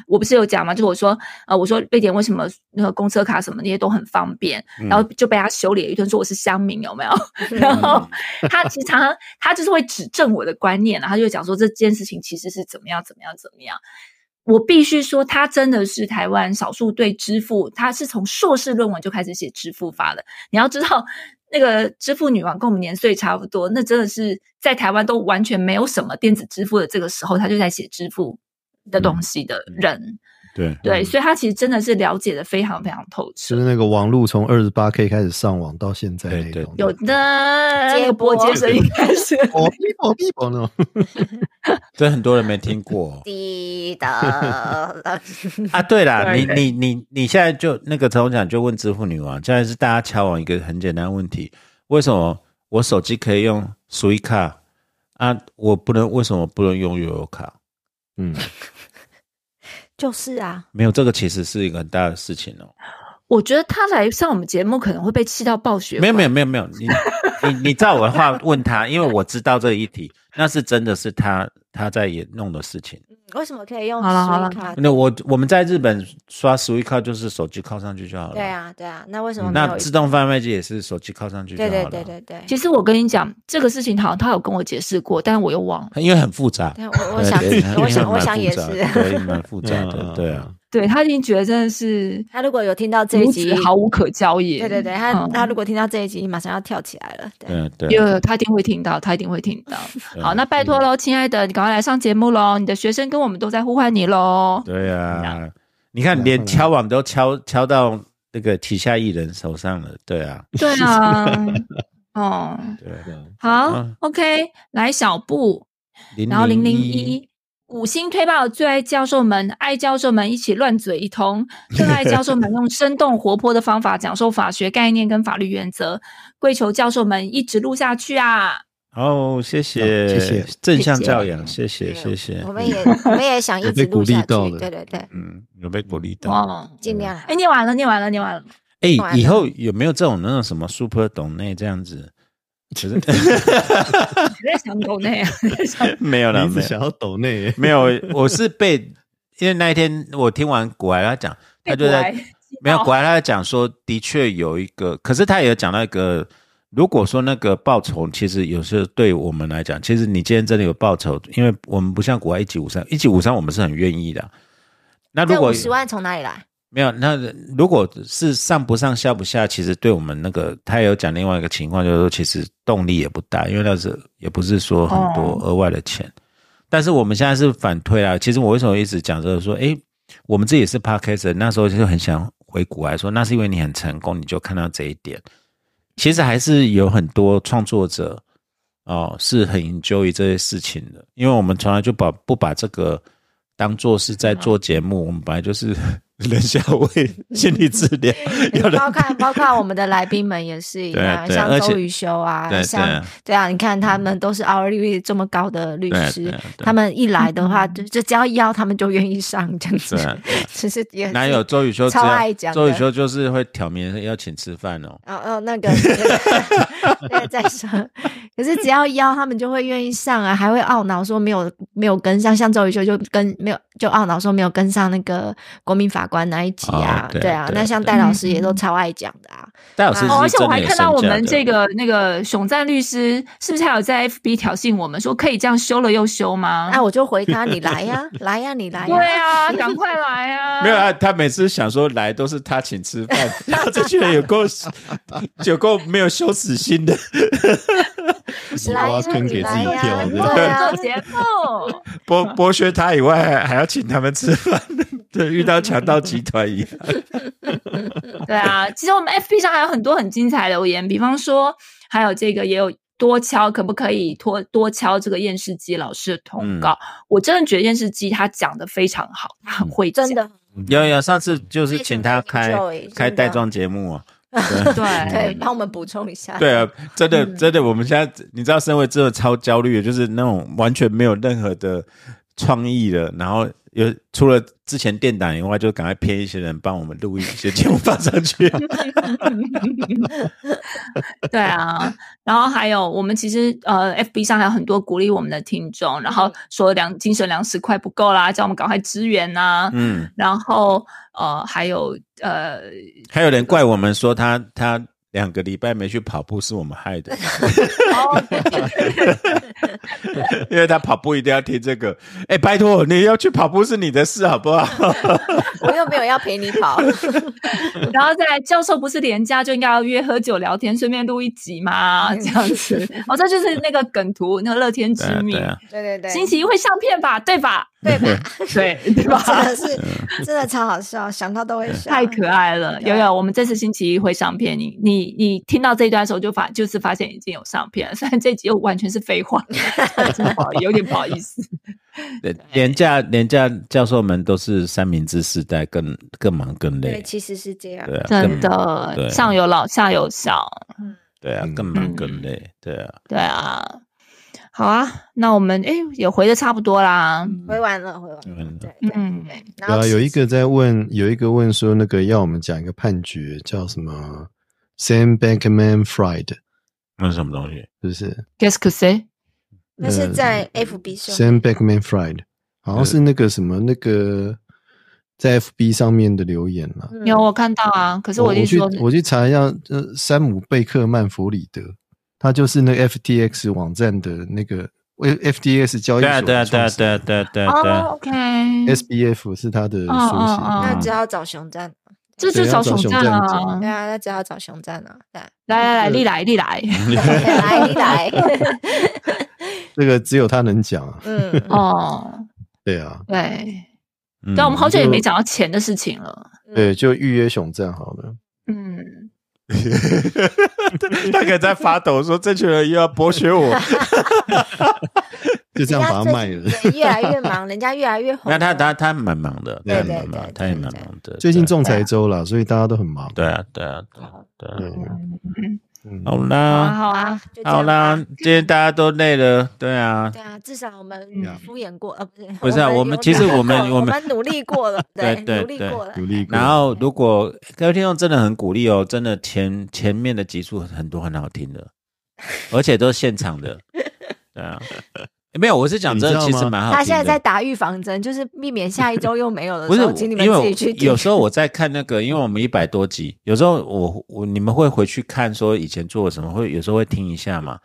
我不是有讲吗？就是我说，呃，我说瑞典为什么那个公车卡什么那些都很方便，嗯然后就被他修理了一顿，说我是乡民，有没有？然后 他其实常常他就是会指正我的观念，然后他就会讲说这件事情其实是怎么样怎么样怎么样。我必须说，他真的是台湾少数对支付，他是从硕士论文就开始写支付法的。你要知道，那个支付女王跟我们年岁差不多，那真的是在台湾都完全没有什么电子支付的这个时候，他就在写支付的东西的人。对对，所以他其实真的是了解的非常非常透彻。就是那个网络从二十八 K 开始上网到现在那对种，有的那接个波波接声音开始，哦哔哦哔哦那种，这很多人没听过滴的，啊。对啦，对对你你你你现在就那个陈宏讲就问支付女王，现在是大家敲网一个很简单的问题：为什么我手机可以用 s u i 卡啊，我不能？为什么不能用悠游卡？嗯，就是啊，没有，这个其实是一个很大的事情哦。我觉得他来上我们节目可能会被气到爆血。没有没有没有没有，你 你你照我的话问他，因为我知道这一题，那是真的是他他在也弄的事情。为什么可以用好了好了？那我我们在日本刷 s u i 卡就是手机靠上去就好了。对啊，对啊，那为什么？那自动贩卖机也是手机靠上去就好对了。对对对对。其实我跟你讲，这个事情好像他有跟我解释过，但是我又忘了。因为很复杂。对，我我想，我想，我想也是。对，蛮复杂的，嗯对啊。，对他已经觉得真的是他如果有听到这一集，毫无可交也。对对对，他嗯他如果听到这一集，马上要跳起来了。对，对对，有他一定会听到，他一定会听到。对好，那拜托喽，亲爱的，你赶快来上节目喽！你的学生跟我们都在呼唤你喽。对啊。你看，连敲网都敲敲到那个旗下艺人手上了，对啊，对啊，哦，对。好嗯，OK，来小布，零然后零零一，一，五星推爆最爱教授们，爱教授们一起乱嘴一通，更爱教授们用生动活泼的方法讲授法学概念跟法律原则，跪求教授们一直录下去啊！哦，谢谢，谢谢。正向教养，谢谢，对谢谢。我，们也我们也想一直录下去，励到了对对对，嗯，有被鼓励到。哦，尽量。啦哎，念完了，念完了，念完了。哎以后有没有这种那种什么 super 懂内这样子？其实 你在想抖内啊？没有了，没有想要抖内，没有，我是被，因为那一天我听完古来他讲，他就在没有哦古来他在讲说，的确有一个，可是他也有讲到一个，如果说那个报酬，其实有时候对我们来讲，其实你今天真的有报酬，因为我们不像国外一级五三，一级五三我们是很愿意的。那如果这五十万从哪里来？没有，那如果是上不上下不下，其实对我们那个他也有讲另外一个情况，就是说其实动力也不大，因为那是也不是说很多哦额外的钱。但是我们现在是反推啊，其实我为什么一直讲就是说，诶，我们自己也是 podcast，那时候就很想回古来说，那是因为你很成功，你就看到这一点。其实还是有很多创作者哦是很 enjoy 这些事情的，因为我们从来就把不把这个当做是在做节目，我们本来就是 人下位心理治疗，包括包括我们的来宾们也是一样，像周宇修啊，像对。对啊，你看他们都是 hourly 这么高的律师他们一来的话，就就只要邀他们就愿意上这样子其实也是哪有周宇修超爱讲周宇修就是会挑明要请吃饭哦。哦哦，那个那个再说，可是只要邀他们就会愿意上啊，还会懊恼说没有没有跟上，像周宇修就跟没有就懊恼说没有跟上那个国民法官那一集啊，哦对对啊，对那像戴老师也都超爱讲的啊，戴老师哦，而且我还看到我们这个那个熊赞律师，是不是还有在 FB 挑衅我们说可以这样修了又修吗？那我就回他，你来呀，来呀，你来对呀，啊，赶快来啊！没有啊，他每次想说来都是他请吃饭，然后这群人有够有够没有羞耻心的，挖坑给自己跳，对啊做节目，剥剥削他以外，还要请他们吃饭，对，遇到强盗集团一样。对啊，其实我们 FB 上还有很多很精彩的留言，比方说还有这个也有多敲，可不可以多多敲这个验视机老师的通告？我真的觉得验视机他讲的非常好，他很会讲。真的。有有，上次就是请他开开带状节目啊。对。对，帮我们补充一下，对啊，真的真的，我们现在你知道，身为真的超焦虑的，就是那种完全没有任何的创意的，然后有除了之前电档以外，就赶快骗一些人帮我们录一些节目放上去。对啊，然后还有我们其实呃，FB 上还有很多鼓励我们的听众，然后说粮精神粮食快不够啦，叫我们赶快支援呐、嗯，然后呃，还有呃，还有人怪我们说他他两个礼拜没去跑步是我们害的，因为他跑步一定要听这个。哎，拜托，你要去跑步是你的事，好不好？我又没有要陪你跑，然后再来，教授不是连假就应该要约喝酒聊天，顺便录一集吗？这样子，哦，这就是那个梗图，那个乐天知对啊命对，啊，对对对，星期一会上片吧？对吧？对吧？对对吧？真的是真的超好笑，想到都会笑，太可爱了，对有有，我们这次星期一会上片，你你你你听到这一段的时候就发就是发现已经有上片了，虽然这集又完全是废话，真的不好有点不好意思。对廉价廉价教授们都是三明治时代，更更忙更累对，累。其实是这样，对啊，真的，对上有老下有小，嗯对啊，嗯更忙更累。对啊，对啊。好啊，那我们诶也回的差不多啦。回完了，回完了，嗯对对嗯对，然后啊，有一个在问，有一个问说，那个要我们讲一个判决，叫什么 Sam Bankman Fried，那是什么东西？是不是 Guess que c'est？那是在 FB 上？Sam Bankman Fried，好像是那个什么那个在 FB 上面的留言啦。嗯有我看到啊，可是我去我一说，我去查一下，呃，山姆贝克曼弗里德，他就是那个 FTX 网站的那个 FTX 交易所对啊，对啊，对对啊，对啊，对。，OK，SBF 是他的嗯缩写。那只好找熊赞，这就找找熊赞啊讲！对啊，那只好找熊赞啊，对，来来来，历来 历来，来立来，这个只有他能讲啊。嗯，哦，对啊，对，嗯对，我们好久也就没讲到钱的事情了。对，就预约熊赞好了。嗯，他可能在发抖，说这群人又要剥削我。就这样把他卖了。越来越忙，人家越来越红。那他他他蛮忙的，对对他也蛮忙对，他也对对蛮忙的。最近仲裁周了，所以大家都很忙。对啊对啊对啊对啊。对，好啦好啊，好啦，今天大家都累了，对啊。对啊，至少我们嗯敷衍过，呃，不是，不是啊我们其实我们我们我们努力过了，对对对努力过了。努力过。然后，如果各位听众真的很鼓励哦，真的前前面的集数很多很好听的，而且都是现场的，对啊，没有，我是讲真的，其实蛮好。他现在在打预防针，就是避免下一周又没有了 不是请你们自己去听。有时候我在看那个，因为我们一百多集，有时候我我你们会回去看说以前做了什么，会有时候会听一下嘛。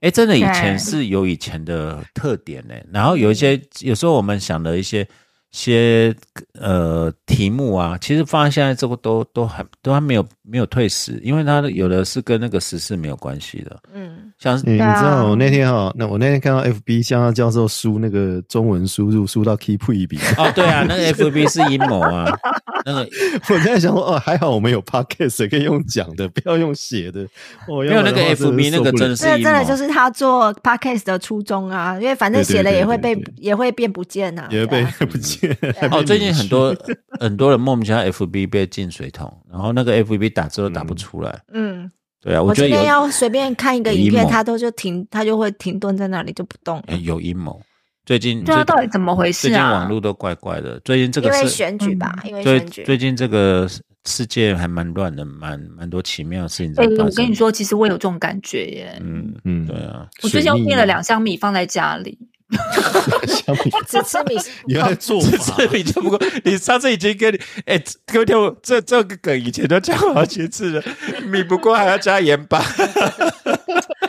哎，真的以前是有以前的特点呢，然后有一些有时候我们想的一些些呃题目啊，其实放在现在这个都都还都还没有没有退时，因为它有的是跟那个时事没有关系的，嗯，像是你你知道我那天哈，那我那天看到 FB 向他教授输那个中文输入输到 keep 一笔，哦对啊，那个 FB 是阴谋啊，那个 我在想说哦，还好我们有 podcast 可以用讲的，不要用写的。哦，没有那个要不然的话 FB 那个真的是真的就是他做 podcast 的初衷啊，因为反正写了也会被也会变不见啊，也会被不见。哦，最近很多很多人莫名其妙 FB 被进水桶，然后那个 FB 打字都打不出来。嗯，对啊，我觉得有今天要随便看一个影片，有阴谋他都就停，它就会停顿在那里就不动有阴谋。最近对啊，最到底怎么回最近事啊？网络都怪怪的。最近这个因为是选举吧，因为最选举。最近这个世界还蛮乱的，蛮蛮多奇妙的事情在哎、发生。我跟你，说，其实我有这种感觉耶。嗯，嗯对啊，我最近又订了两箱米放在家里，只吃 米是不够你要做法这比就不过，你上次已经跟你哎，各位这这个梗以前都讲过好几次了，米不过还要加盐巴。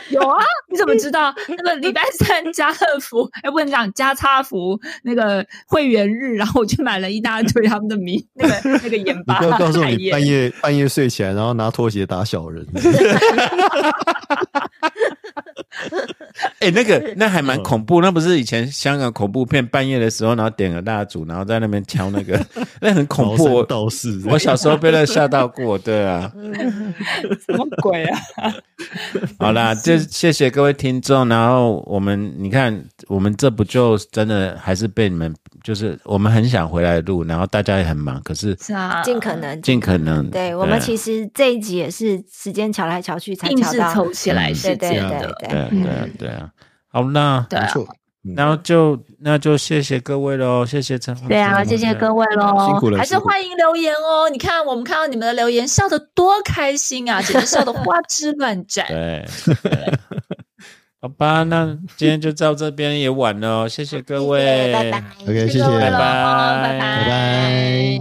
有啊？你怎么知道？那个礼拜三家乐福，哎，不能讲加差福那个会员日，然后我去买了一大堆他们的米，那个那个盐你巴，不要告诉我你半夜半夜睡起来，然后拿拖鞋打小人。哎、那个那还蛮恐怖，那不是以前香港恐怖片，半夜的时候，然后点个蜡烛，然后在那边敲那个，那很恐怖。我道士，我小时候被那吓到过，对啊。什么鬼啊？好啦，就谢谢各位听众。然后我们你看，我们这不就真的还是被你们，就是我们很想回来录，然后大家也很忙，可是是啊，尽可能尽可能对我们其实实这一集也是时间瞧来瞧去才硬是瞧到，凑起来嗯是对对对这样的。对对啊对啊对啊。好，那没错。然后就那就谢谢各位喽，谢谢陈红。对啊，谢谢各位喽，辛苦了还是欢迎留言哦。你看，我们看到你们的留言，笑得多开心啊，简直笑得花枝乱展。对，好吧，那今天就到这边也晚了哦，谢谢各位，拜拜。OK，谢谢，各位拜拜拜拜拜。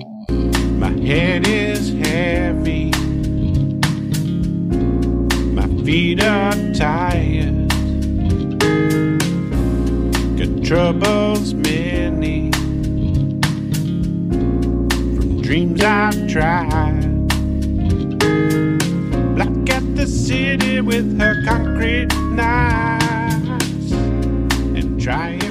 My head is heavy. My feet are tired. Troubles many. From dreams I've tried. Black at the city with her concrete knives. And trying